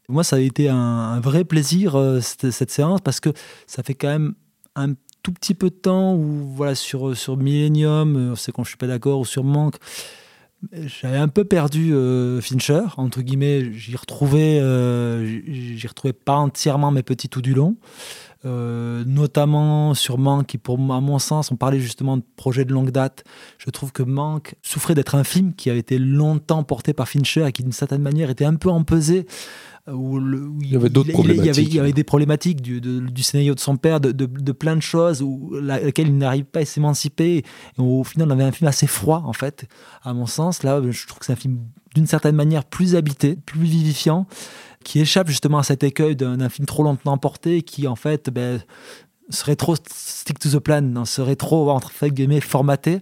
S7: Moi, ça a été un, un vrai plaisir, euh, cette, cette séance, parce que ça fait quand même un tout petit peu de temps où, voilà, sur, sur Millennium, euh, c'est quand je suis pas d'accord, ou sur Manque, j'avais un peu perdu euh, Fincher, entre guillemets, j'y retrouvais, euh, j'y retrouvais pas entièrement mes petits tout du long. Notamment sur Manque, qui pour à mon sens, on parlait justement de projet de longue date. Je trouve que Manque souffrait d'être un film qui avait été longtemps porté par Fincher et qui, d'une certaine manière, était un peu empesé. Où le- où
S1: Il y avait d'autres
S7: il- il y avait- Il y
S1: problématiques.
S7: avait des problématiques du, de- du scénario de son père, de, de- de plein de choses où, laquelle il n'arrive pas à s'émanciper. Et au final, on avait un film assez froid, en fait, à mon sens. Là, je trouve que c'est un film d'une certaine manière plus habité, plus vivifiant, qui échappe justement à cet écueil d'un film trop longtemps porté, qui en fait ben, serait trop stick to the plan, non, serait trop entre guillemets formaté.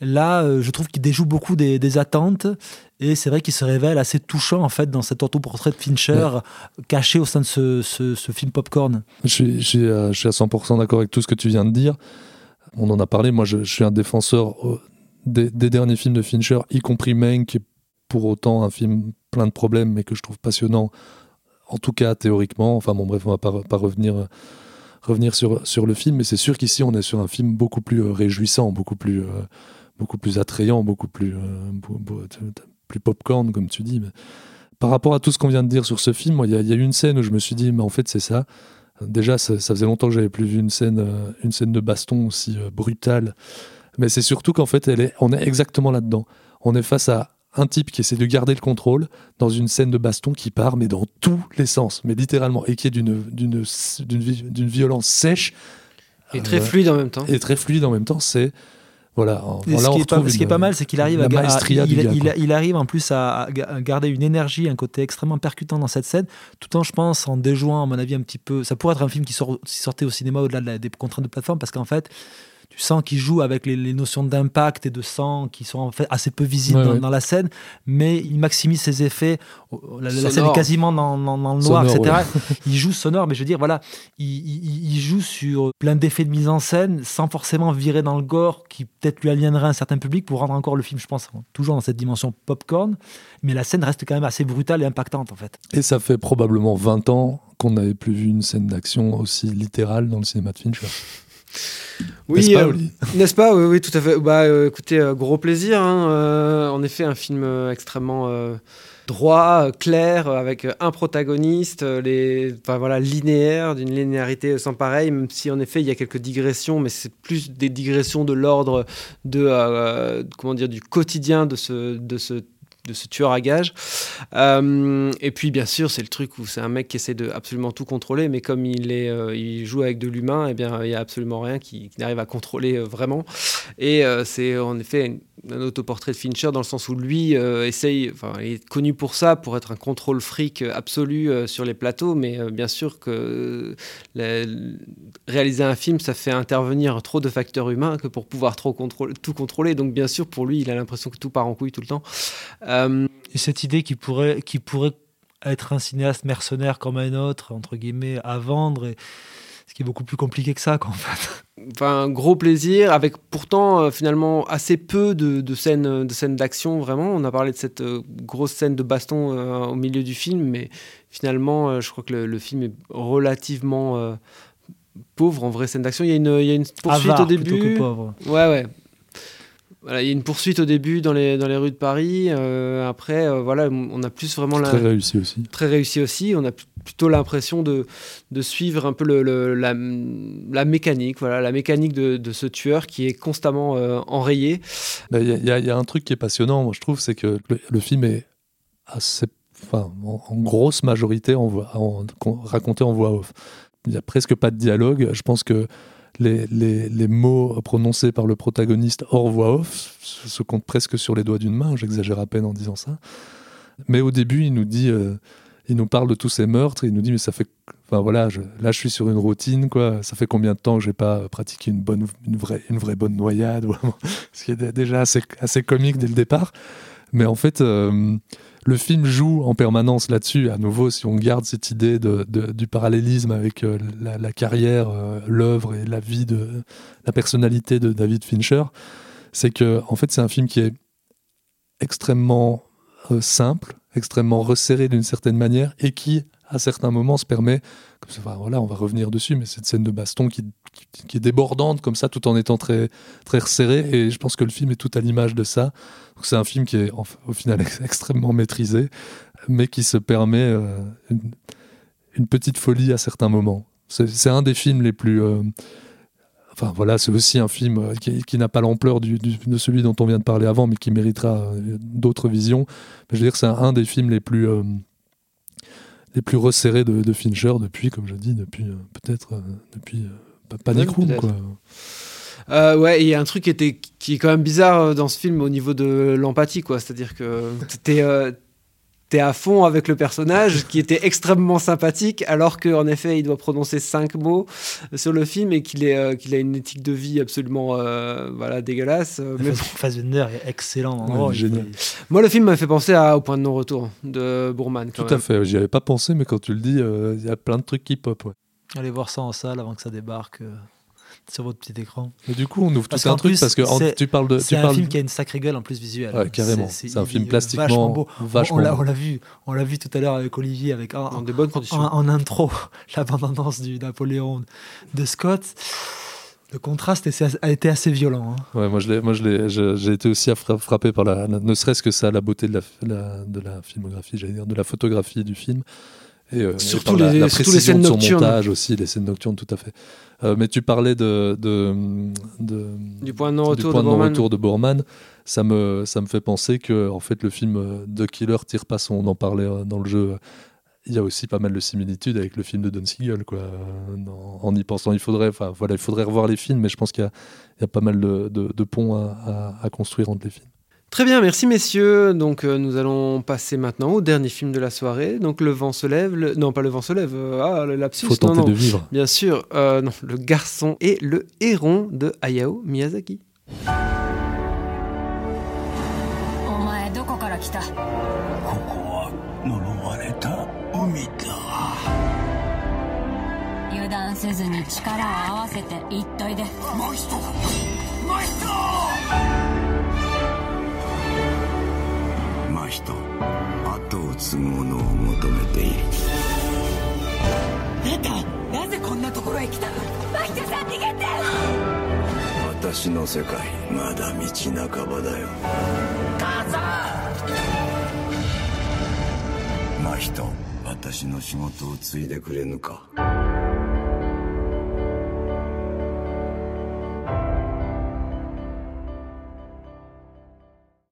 S7: Là, euh, je trouve qu'il déjoue beaucoup des, des attentes et c'est vrai qu'il se révèle assez touchant en fait dans cet autoportrait de Fincher caché au sein de ce, ce- ce film popcorn.
S1: Je suis, je suis, euh, je suis à 100% d'accord avec tout ce que tu viens de dire. On en a parlé. Moi, je, je suis un défenseur euh, des, des derniers films de Fincher, y compris Mank, qui est pour autant un film plein de problèmes, mais que je trouve passionnant, en tout cas théoriquement. Enfin, bon, bref, on va pas, pas revenir, euh, revenir sur, sur le film, mais c'est sûr qu'ici, on est sur un film beaucoup plus réjouissant, beaucoup plus, beaucoup plus attrayant, beaucoup plus, plus popcorn, comme tu dis. Mais par rapport à tout ce qu'on vient de dire sur ce film, il y, y a une scène où je me suis dit, mais en fait, c'est ça. Déjà, ça, ça faisait longtemps que j'avais plus vu une scène, euh, une scène de baston aussi euh, brutale. Mais c'est surtout qu'en fait, elle est, on est exactement là-dedans. On est face à un type qui essaie de garder le contrôle dans une scène de baston qui part, mais dans tous les sens, mais littéralement, et qui est d'une, d'une, d'une, vi- d'une violence sèche.
S4: Et très
S1: Euh,
S4: fluide en même temps.
S1: Et très fluide en même temps. C'est. Voilà. en-
S7: Et
S1: là,
S7: ce, qui est pas, qui est mal, c'est qu'il arrive à, il, arrive en plus à, à ga- à garder une énergie, un côté extrêmement percutant dans cette scène, tout en, je pense, en déjouant, à mon avis, un petit peu. Ça pourrait être un film qui, sort, qui sortait au cinéma au-delà de des contraintes de plateforme, parce qu'en fait, tu sens qu'il joue avec les, les notions d'impact et de sang qui sont en fait assez peu visibles
S1: Ouais,
S7: dans,
S1: ouais.
S7: dans la scène, mais il maximise ses effets. La, la scène est quasiment dans, dans- dans le noir,
S1: Sonore,
S7: etc. il joue sonore, mais je veux dire, voilà, il, il- il joue sur plein d'effets de mise en scène sans forcément virer dans le gore qui peut-être lui aliénerait un certain public pour rendre encore le film, je pense, toujours dans cette dimension popcorn. Mais la scène reste quand même assez brutale et impactante en fait.
S1: Et ça fait probablement 20 ans qu'on n'avait plus vu une scène d'action aussi littérale dans le cinéma de Fincher.
S4: Oui,
S1: N'est-ce pas,
S4: euh,
S1: Oli?
S4: n'est-ce pas? Oui, oui, tout à fait. Bah, euh, écoutez, euh, gros plaisir. hein, en effet, un film extrêmement droit, clair, avec un protagoniste, les, enfin, voilà, linéaire, d'une linéarité sans pareil. Même si en effet, il y a quelques digressions, mais c'est plus des digressions de l'ordre de euh, comment dire du quotidien de ce de ce ce tueur à gages. Euh, et puis bien sûr, c'est le truc où c'est un mec qui essaie de absolument tout contrôler, mais comme il est, euh, il joue avec de l'humain, et bien il y a absolument rien qui, n'arrive à contrôler euh, vraiment. Et c'est en effet une- un autoportrait de Fincher dans le sens où lui euh, essaye, enfin, il est connu pour ça, pour être un contrôle fric absolu euh, sur les plateaux, mais euh, bien sûr que réaliser un film, ça fait intervenir trop de facteurs humains que pour pouvoir trop contrôler, tout contrôler. Donc bien sûr, pour lui, il a l'impression que tout part en couille tout le temps.
S7: Et cette idée qui pourrait, qui pourrait être un cinéaste mercenaire comme un autre, entre guillemets, à vendre, ce qui est beaucoup plus compliqué que ça, quoi, en fait.
S4: enfin, gros plaisir, avec pourtant euh, finalement assez peu de, de scènes de scènes d'action, vraiment. On a parlé de cette euh, grosse scène de baston euh, au milieu du film, mais finalement, euh, je crois que le, le film est relativement euh, pauvre en vraie scène d'action. Il y a une, il y a une poursuite
S7: Avare
S4: au
S7: plutôt
S4: début.
S7: que pauvre.
S4: Ouais, ouais. Voilà, il y a une poursuite au début dans les, dans les rues de Paris. euh, après, euh, voilà, on a plus vraiment la,
S1: Très réussi aussi.
S4: très réussi aussi. On a plutôt l'impression de, de suivre un peu le, le- la, la mécanique, voilà, la mécanique de, de ce tueur qui est constamment euh, enrayé.
S1: Bah, Il y, a- y y un truc qui est passionnant, moi je trouve, c'est que le, le film est assez, enfin, en, en grosse majorité en en- raconté en voix off. Il n'y a presque pas de dialogue. Je pense que les, mots prononcés par le protagoniste hors voix off se, comptent presque sur les doigts d'une main. J'exagère à peine en disant ça. Mais au début, il nous dit, euh, il nous parle de tous ces meurtres. Il nous dit, mais ça fait, Enfin voilà, là je suis sur une routine quoi. Ça fait combien de temps que j'ai pas pratiqué une bonne, une vraie, une vraie bonne noyade, ce qui est dé- déjà assez, assez comique dès le départ. Mais en fait, euh, le film joue en permanence là-dessus. À nouveau, si on garde cette idée du parallélisme avec euh, la, carrière, euh, l'œuvre et la vie de la personnalité de David Fincher, c'est que en fait c'est un film qui est extrêmement simple, extrêmement resserré d'une certaine manière et qui, à certains moments, se permet, enfin, voilà, on va revenir dessus, mais cette scène de baston qui, est débordante comme ça, tout en étant très, très resserré. Et je pense que le film est tout à l'image de ça. C'est un film qui est au final ex- extrêmement maîtrisé, mais qui se permet euh, une, petite folie à certains moments. C'est un des films les plus. euh, Enfin voilà, c'est aussi un film euh, qui, n'a pas l'ampleur de celui dont on vient de parler avant, mais qui méritera d'autres visions. Je veux dire, c'est un, des films les plus, les plus resserrés de, de Fincher depuis, comme je dis, depuis euh, peut-être euh, depuis euh, Panic
S4: Ouais,
S1: Room. Quoi.
S4: Euh, ouais, il y a un truc qui, était, qui est quand même bizarre dans ce film au niveau de l'empathie, quoi. C'est-à-dire que t'es euh, t'es à fond avec le personnage qui était extrêmement sympathique, alors qu'en effet, il doit prononcer cinq mots sur le film et qu'il est, euh, qu'il a une éthique de vie absolument euh, voilà, dégueulasse. Euh, mais
S7: Fassbender est excellent
S1: Ouais, génial.
S4: moi, le film m'a fait penser à, au point de non-retour de Bourman. quand
S1: Tout à fait, j'y avais pas pensé, mais quand tu le dis, euh, il y a plein de trucs qui pop. Ouais.
S7: Allez voir ça en salle avant que ça débarque euh, sur votre petit écran.
S1: Et du coup, on ouvre
S7: Parce
S1: tout un truc parce que en- tu parles de.
S7: C'est un
S1: parles
S7: film qui a une sacrée gueule en plus visuelle.
S1: Ouais, carrément. C'est un
S7: il
S1: film plastiquement
S7: vachement beau. On-
S1: vachement
S7: on l'a-
S1: beau.
S7: on l'a vu, on l'a vu tout à l'heure avec Olivier avec en,
S4: de bonnes conditions.
S7: en- en intro la bande-annonce du Napoléon de Scott. Le contraste a été assez violent. hein.
S1: Ouais, moi, je l'ai- moi je l'ai- je- j'ai été aussi frappé par la, la- ne serait-ce que ça, la beauté de la, la- de la filmographie, j'allais dire, de la photographie du film. Et, euh,
S4: Surtout
S1: la,
S4: les-
S1: la
S4: surtout les scènes
S1: de son
S4: nocturnes.
S1: montage aussi, les scènes nocturnes, tout à fait. Euh, mais tu parlais de, de, de-
S4: Du point de non-retour de
S1: Borman. Ça me, ça me fait penser que en fait, le film euh, The Killer tire pas son. On en parlait dans le jeu. Il y a aussi pas mal de similitudes avec le film de Don Siegel, quoi. en y pensant, il faudrait, voilà, il faudrait revoir les films, mais je pense qu'il y a, il y a pas mal de, ponts à, à- à construire entre les films.
S4: Très bien, merci messieurs. Donc euh, nous allons passer maintenant au dernier film de la soirée. Donc Le vent se lève. le- Non, pas Le vent se lève. euh, ah, le lapsus.
S1: Faut tenter
S4: non, non.
S1: de vivre.
S4: Bien sûr. euh, non, Le garçon et le héron de Hayao Miyazaki.
S11: お前どこから来た
S3: ここは呪われた海だ
S11: 油断せずに力を合わせて言っといで
S3: もう一度もう一度 人後を継ぐ者を求めている。
S11: 出たなぜこんなところへ来たの？マヒトさん逃げて！
S3: 私の世界まだ道半ばだよ。母さん！真人私の仕事を継いでくれぬか？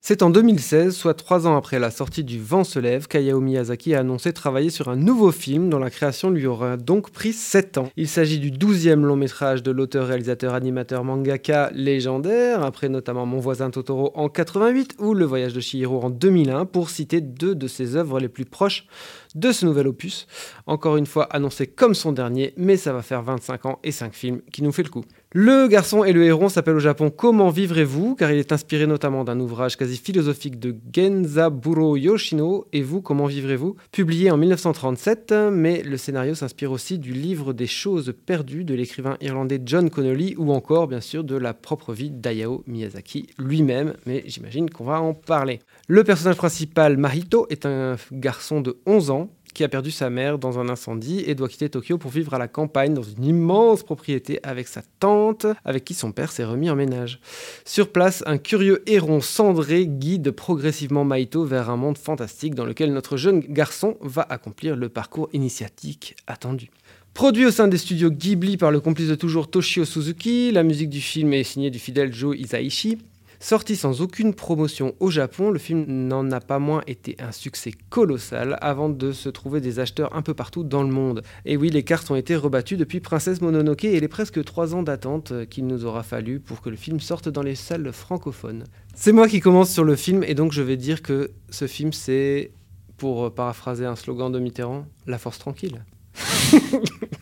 S4: C'est en 2016, soit trois ans après la sortie du Vent se lève, qu'Hayao Miyazaki a annoncé travailler sur un nouveau film dont la création lui aura donc pris 7 ans. Il s'agit du 12e long métrage de l'auteur, réalisateur, animateur, mangaka légendaire, après notamment Mon voisin Totoro en 88 ou Le voyage de Chihiro en 2001, pour citer deux de ses œuvres les plus proches de ce nouvel opus. Encore une fois annoncé comme son dernier, mais ça va faire 25 ans et 5 films qui nous fait le coup. Le garçon et le héron s'appelle au Japon Comment vivrez-vous? Car il est inspiré notamment d'un ouvrage quasi philosophique de Genzaburo Yoshino et vous comment vivrez-vous? Publié en 1937 mais le scénario s'inspire aussi du livre des choses perdues de l'écrivain irlandais John Connolly ou encore bien sûr de la propre vie d'Ayao Miyazaki lui-même mais j'imagine qu'on va en parler. Le personnage principal Mahito est un garçon de 11 ans qui a perdu sa mère dans un incendie et doit quitter Tokyo pour vivre à la campagne dans une immense propriété avec sa tante, avec qui son père s'est remis en ménage. Sur place, un curieux héron cendré guide progressivement Maito vers un monde fantastique dans lequel notre jeune garçon va accomplir le parcours initiatique attendu. Produit au sein des studios Ghibli par le complice de toujours Toshio Suzuki, la musique du film est signée du fidèle Joe Isaichi. Sorti sans aucune promotion au Japon, le film n'en a pas moins été un succès colossal avant de se trouver des acheteurs un peu partout dans le monde. Et oui, les cartes ont été rebattues depuis Princesse Mononoke et les presque trois ans d'attente qu'il nous aura fallu pour que le film sorte dans les salles francophones. C'est moi qui commence sur le film et donc je vais dire que ce film c'est, pour paraphraser un slogan de Mitterrand, la force tranquille.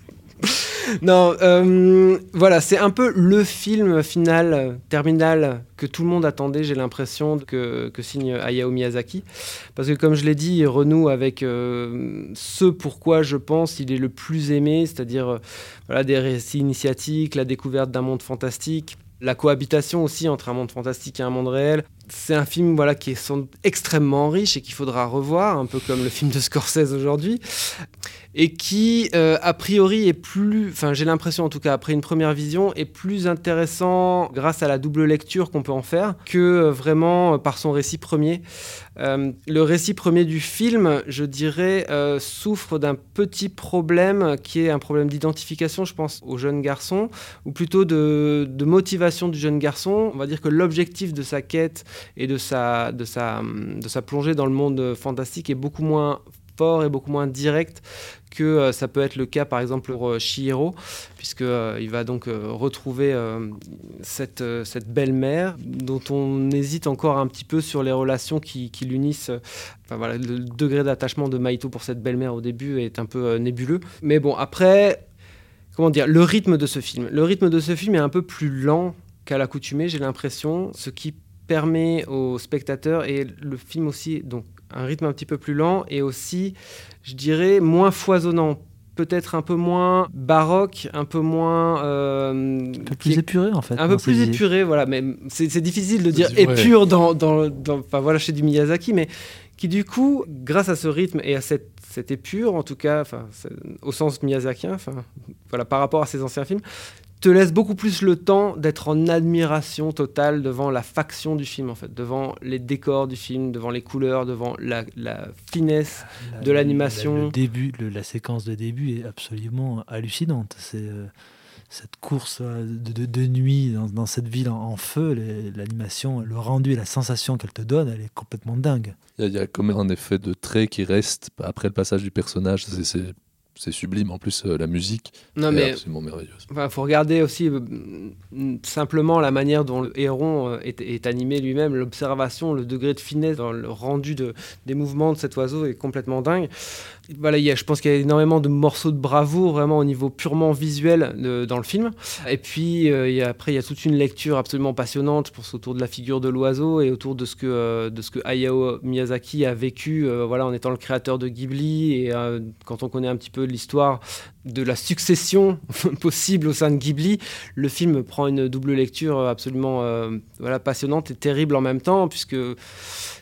S4: non, euh, voilà, c'est un peu le film final, terminal, que tout le monde attendait, j'ai l'impression, que, signe Hayao Miyazaki. Parce que, comme je l'ai dit, il renoue avec euh, ce pourquoi je pense il est le plus aimé, c'est-à-dire euh, voilà, des récits initiatiques, la découverte d'un monde fantastique, la cohabitation aussi entre un monde fantastique et un monde réel. C'est un film voilà, qui est extrêmement riche et qu'il faudra revoir, un peu comme le film de Scorsese aujourd'hui et qui, euh, a priori, est plus, enfin j'ai l'impression en tout cas après une première vision, est plus intéressant grâce à la double lecture qu'on peut en faire que euh, vraiment euh, par son récit premier. le récit premier du film, je dirais, souffre d'un petit problème qui est un problème d'identification, je pense, au jeune garçon, ou plutôt de, motivation du jeune garçon. On va dire que l'objectif de sa quête et de sa, de, sa, de sa plongée dans le monde fantastique est beaucoup moins fort et beaucoup moins direct que euh, ça peut être le cas par exemple pour euh, Shihiro, puisqu'il euh, il va donc retrouver cette, cette belle-mère dont on hésite encore un petit peu sur les relations qui, qui l'unissent. Enfin, voilà, le degré d'attachement de Maito pour cette belle-mère au début est un peu nébuleux. Mais bon, après, comment dire, le rythme de ce film. Le rythme de ce film est un peu plus lent qu'à l'accoutumée, j'ai l'impression, ce qui permet aux spectateurs et le film aussi donc un rythme un petit peu plus lent et aussi, je dirais, moins foisonnant. Peut-être un peu moins baroque, un peu moins.
S7: Euh, un peu plus épuré en fait.
S4: Un peu plus épuré, voilà. Mais c'est difficile de dire épure dans, dans, enfin, voilà, chez du Miyazaki, mais qui du coup, grâce à ce rythme et à cette, cette épure, en tout cas, enfin, au sens miyazakien, enfin, voilà, par rapport à ses anciens films, te laisse beaucoup plus le temps d'être en admiration totale devant la faction du film, en fait, devant les décors du film, devant les couleurs, devant la, finesse de l'animation.
S7: Le, début, la séquence de début est absolument hallucinante. C'est euh, cette course euh, de, nuit dans, cette ville en, feu, l'animation, le rendu et la sensation qu'elle te donne, elle est complètement dingue.
S1: Il y, a, comme un effet de trait qui reste après le passage du personnage. C'est c'est sublime. En plus, euh, la musique non, est absolument merveilleuse.
S4: Il faut regarder aussi euh, simplement la manière dont le héron euh, est, animé lui-même, l'observation, le degré de finesse dans le rendu de, des mouvements de cet oiseau est complètement dingue. Voilà, y a, je pense qu'il y a énormément de morceaux de bravoure vraiment au niveau purement visuel dans le film. Et puis a, après, il y a toute une lecture absolument passionnante pour autour de la figure de l'oiseau et autour de ce que, de ce que Hayao Miyazaki a vécu voilà, en étant le créateur de Ghibli. Et quand on connaît un petit peu l'histoire de la succession possible au sein de Ghibli, le film prend une double lecture absolument euh, voilà, passionnante et terrible en même temps, puisque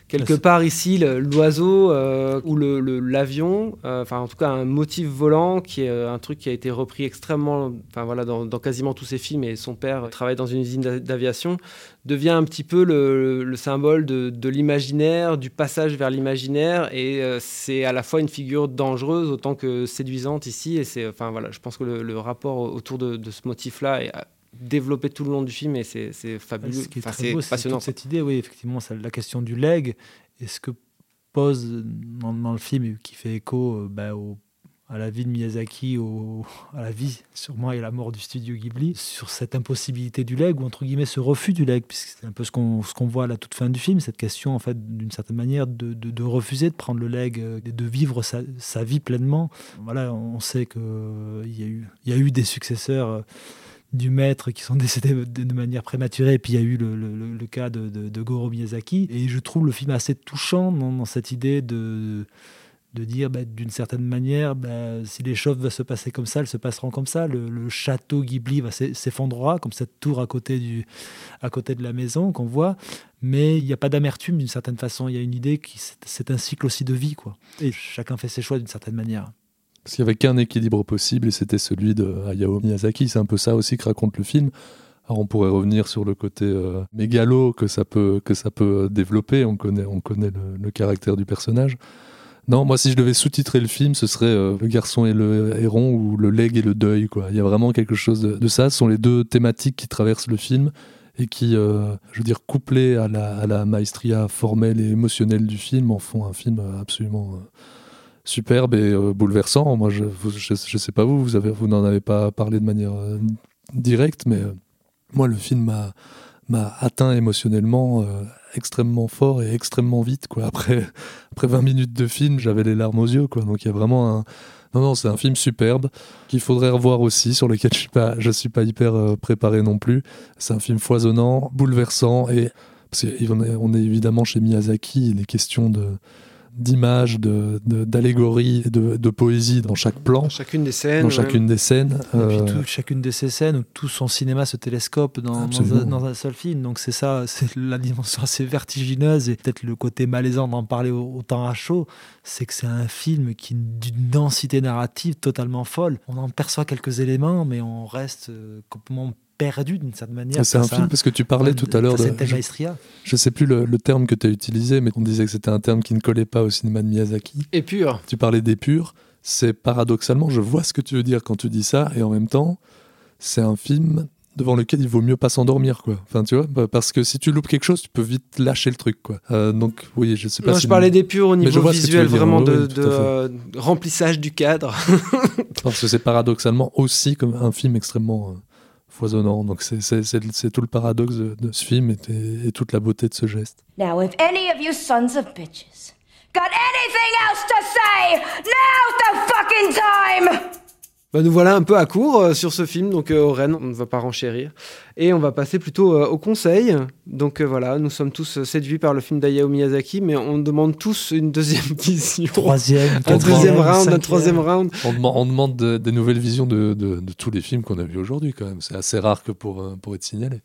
S4: quelque part ici, l'oiseau euh, ou l'avion, le, euh, enfin en tout cas un motif volant qui est un truc qui a été repris extrêmement, enfin voilà, dans, quasiment tous ses films, et son père travaille dans une usine d'aviation, devient un petit peu le, symbole de, l'imaginaire, du passage vers l'imaginaire, et c'est à la fois une figure dangereuse autant que séduisante ici, et c'est enfin voilà, je pense que le, rapport autour de, ce motif-là est développé tout le long du film et c'est fabuleux.
S7: Ce qui est passionnant. cette idée, oui, effectivement, la question du leg et ce que pose dans, le film qui fait écho euh, bah, au à la vie de Miyazaki, à la vie sûrement et la mort du studio Ghibli, sur cette impossibilité du leg, ou entre guillemets ce refus du leg, puisque c'est un peu ce qu'on ce voit à la toute fin du film, cette question en fait d'une certaine manière de, de, refuser de prendre le leg, euh, de vivre sa, vie pleinement. Voilà, on sait qu'il y, a eu, y a eu des successeurs euh, du maître qui sont décédés de manière prématurée. Et puis il y a eu le, le, cas de, de, Goro Miyazaki. Et je trouve le film assez touchant dans cette idée de, de dire bah, d'une certaine manière, bah, si les choses vont se passer comme ça, elles se passeront comme ça. Le, château Ghibli va s'effondrera, comme cette tour à côté, du, à côté de la maison qu'on voit. Mais il n'y a pas d'amertume d'une certaine façon. Il y a une idée qui c'est un cycle aussi de vie. quoi. Et chacun fait ses choix d'une certaine manière.
S1: Parce qu'il n'y avait qu'un équilibre possible et c'était celui de Hayao Miyazaki. C'est un peu ça aussi que raconte le film. Alors on pourrait revenir sur le côté euh, mégalo que ça peut, que ça peut développer. On connaît, on connaît le caractère du personnage. Non, moi, si je devais sous-titrer le film, ce serait euh, Le garçon et le héron ou Le leg et le deuil. Il y a vraiment quelque chose de, ça. Ce sont les deux thématiques qui traversent le film et qui, euh, je veux dire, couplées à la, maestria formelle et émotionnelle du film, en font un film absolument euh, superbe et bouleversant. Moi, je ne sais pas vous, vous n'en avez pas parlé de manière directe, mais moi, le film m'a atteint émotionnellement extrêmement fort et extrêmement vite. Quoi. Après, après 20 minutes de film, j'avais les larmes aux yeux. Quoi. Donc il y a vraiment un. Non, non, c'est un film superbe qu'il faudrait revoir aussi, sur lequel je suis pas, suis pas hyper euh, préparé non plus. C'est un film foisonnant, bouleversant et parce qu'on est, on est évidemment chez Miyazaki, il est question de d'images, de, de- d'allégories et de, de poésie dans chaque plan,
S4: Chacune des scènes.
S1: dans
S4: ouais.
S1: chacune des scènes.
S7: Et puis
S1: Euh,
S7: tout- chacune de ces scènes où tout son cinéma se télescope dans, dans, un, dans un seul film. Donc c'est ça, c'est la dimension assez vertigineuse et peut-être le côté malaisant d'en parler au- autant à chaud, c'est que c'est un film qui d'une densité narrative totalement folle. On en perçoit quelques éléments, mais on reste euh, complètement perdu d'une certaine manière.
S1: c'est un film parce que tu parlais tout à l'heure de. je-
S7: maestria.
S1: Je sais plus le, le terme que tu as utilisé, mais on disait que c'était un terme qui ne collait pas au cinéma de Miyazaki.
S4: Et pur.
S1: Tu parlais d'épure. C'est paradoxalement, je vois ce que tu veux dire quand tu dis ça, et en même temps, c'est un film devant lequel il vaut mieux pas s'endormir, quoi. Enfin, tu vois, bah, parce que si tu loupes quelque chose, tu peux vite lâcher le truc, quoi. Euh, donc, oui, je sais pas.
S4: Non,
S1: si-
S4: je parlais des purs au niveau visuel, vraiment de, euh, remplissage du cadre.
S1: Parce que c'est paradoxalement aussi comme un film extrêmement euh, foisonnant. Donc, c'est- tout le paradoxe de, de ce film et, et toute la beauté de ce geste.
S11: Now, if any of you sons of bitches got anything else to say, now's the fucking time!
S4: Bah, nous voilà un peu à court euh, sur ce film, donc euh, Oren, on ne va pas renchérir. Et on va passer plutôt euh, au conseil. Donc euh, voilà, nous sommes tous euh, séduits par le film d'Hayao Miyazaki, mais on demande tous une deuxième vision.
S7: Troisième,
S4: un deuxième round, un troisième round.
S1: On demande, on demande de- des nouvelles visions de, de- de tous les films qu'on a vus aujourd'hui, quand même. C'est assez rare que pour, euh, pour être signalé.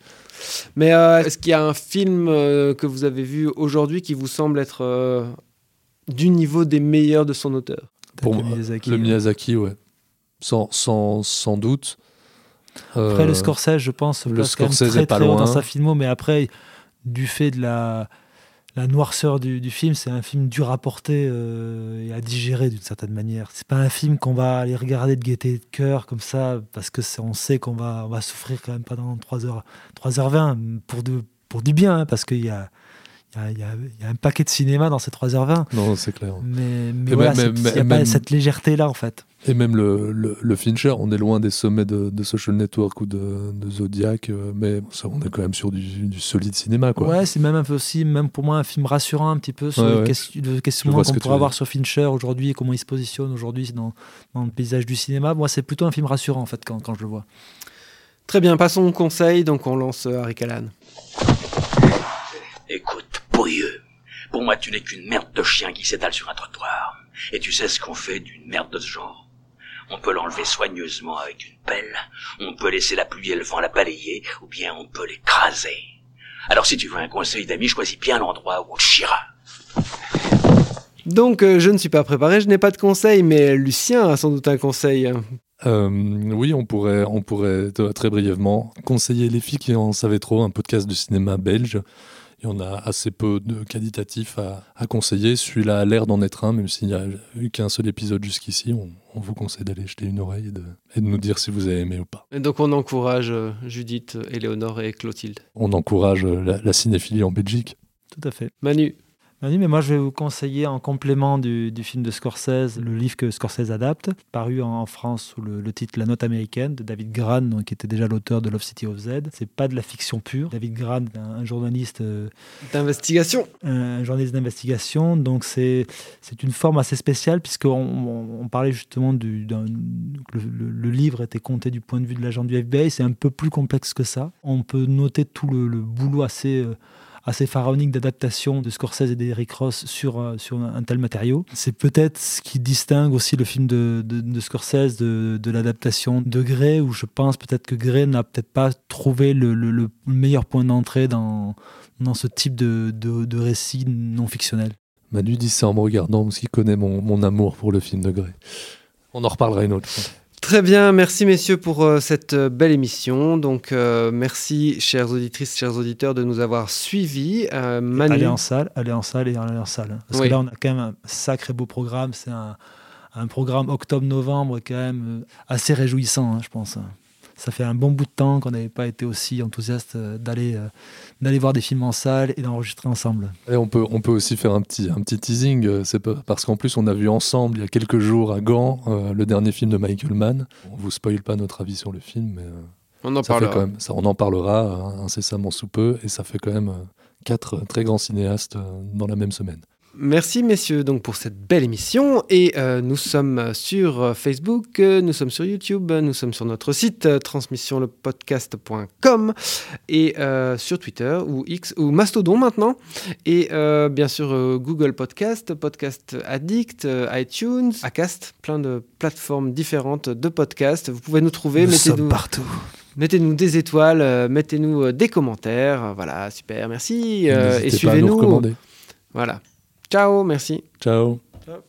S4: Mais euh, est-ce qu'il y a un film euh, que vous avez vu aujourd'hui qui vous semble être euh, du niveau des meilleurs de son auteur?
S1: Pour
S7: le
S1: moi,
S7: Miyazaki,
S1: le. Miyazaki, ouais. Sans, sans, sans doute.
S7: Après,
S1: Euh,
S7: le Scorsese, je pense,
S1: le Scorsese
S7: très,
S1: est pas
S7: très
S1: loin.
S7: dans sa filmo, mais après, du fait de la, la noirceur du, du film, c'est un film dur à porter euh, et à digérer d'une certaine manière. C'est pas un film qu'on va aller regarder de gaieté de cœur comme ça, parce que on sait qu'on va, on va souffrir quand même pendant 3 heures, 3h20 pour, de, pour du bien, hein, parce qu'il y a, il y, a, y y un paquet de cinéma dans ces 3h20.
S1: Non, c'est clair.
S7: Mais, voilà,
S1: même-
S7: il n'y a pas
S1: même-
S7: cette légèreté-là, en fait.
S1: Et même le, le, le Fincher, on est loin des sommets de, de Social Network ou de, de Zodiac, euh, mais ça, on est quand même sur du, du solide cinéma, quoi.
S7: Ouais, c'est même un peu aussi, même pour moi, un film rassurant un petit peu sur
S1: Ouais,
S7: le,
S1: ouais.
S7: le questionnement qu'on pourrait avoir sur Fincher aujourd'hui et comment il se positionne aujourd'hui dans, dans le paysage du cinéma. Moi, c'est plutôt un film rassurant en fait quand, quand je le vois.
S4: Très bien, passons au conseil. Donc on lance euh, Harry Callahan.
S12: Pour moi tu n'es qu'une merde de chien qui s'étale sur un trottoir. Et tu sais ce qu'on fait d'une merde de ce genre On peut l'enlever soigneusement avec une pelle, on peut laisser la pluie et le vent la balayer, ou bien on peut l'écraser. Alors si tu veux un conseil d'ami, choisis bien l'endroit où on te chiera.
S4: Donc euh, je ne suis pas préparé, je n'ai pas de conseil, mais Lucien a sans doute un conseil.
S1: Euh, oui, on pourrait, on pourrait très brièvement conseiller les filles qui en savaient trop, un podcast de cinéma belge. Il y en a assez peu de qualitatifs à, à conseiller. Celui-là a l'air d'en être un, même s'il n'y a eu qu'un seul épisode jusqu'ici. On, on vous conseille d'aller jeter une oreille et de, et de nous dire si vous avez aimé ou pas.
S4: Et donc on encourage euh, Judith, Éléonore et Clotilde.
S1: On encourage euh, la, la cinéphilie en Belgique.
S7: Tout à fait.
S4: Manu.
S7: Manu, mais moi je vais vous conseiller en complément du, du film de Scorsese, le livre que Scorsese adapte, paru en, en France sous le, le titre La Note américaine de David Gran, donc, qui était déjà l'auteur de Love City of Z. C'est pas de la fiction pure. David Gran, un, un journaliste euh,
S4: D'investigation.
S7: un journaliste d'investigation. Donc c'est c'est une forme assez spéciale puisqu'on on, on parlait justement du le, le- le livre était compté du point de vue de l'agent du FBI. C'est un peu plus complexe que ça. On peut noter tout le, le boulot assez euh, assez pharaonique d'adaptation de Scorsese et d'Eric Ross sur, euh, sur un, tel matériau. C'est peut-être ce qui distingue aussi le film de, de, Scorsese de, l'adaptation de Gray, où je pense peut-être que Gray n'a peut-être pas trouvé le, le- le meilleur point d'entrée dans, dans ce type de, de, récit non fictionnel.
S1: Manu dit ça en me regardant parce qu'il connaît mon, mon amour pour le film de Grey. On en reparlera une autre fois.
S4: Très bien, merci messieurs pour euh, cette euh, belle émission. Donc euh, merci chères auditrices, chers auditeurs de nous avoir suivis. Euh, Manu.
S7: Aller en salle, aller en salle et aller en salle. Parce
S4: Oui.
S7: que là, on a quand même un sacré beau programme. C'est un, un programme octobre-novembre quand même assez réjouissant, hein, je pense. Ça fait un bon bout de temps qu'on n'avait pas été aussi enthousiaste euh, d'aller euh, d'aller voir des films en salle et d'enregistrer ensemble.
S1: Et on peut, on peut aussi faire un petit, un petit teasing. euh, C'est parce qu'en plus, on a vu ensemble il y a quelques jours à Gand euh, le dernier film de Michael Mann. On vous spoil pas notre avis sur le film, mais euh,
S4: On en
S1: ça fait
S4: parlera.
S1: quand même, ça, on en parlera incessamment sous peu, et ça fait quand même quatre très grands cinéastes dans la même semaine.
S4: Merci messieurs donc pour cette belle émission et euh, nous sommes sur euh, Facebook, euh, nous sommes sur YouTube, nous sommes sur notre site euh, transmissionlepodcast.com et euh, sur Twitter ou X ou Mastodon maintenant et bien sûr Google Podcast, Podcast Addict, iTunes, Acast, plein de plateformes différentes de podcasts. Vous pouvez nous trouver,
S7: Nous
S4: mettez-nous
S7: sommes partout.
S4: Mettez-nous des étoiles, mettez-nous des commentaires. Voilà, super, merci. et suivez-nous. Voilà. Ciao, merci.
S1: Ciao.
S4: Ciao.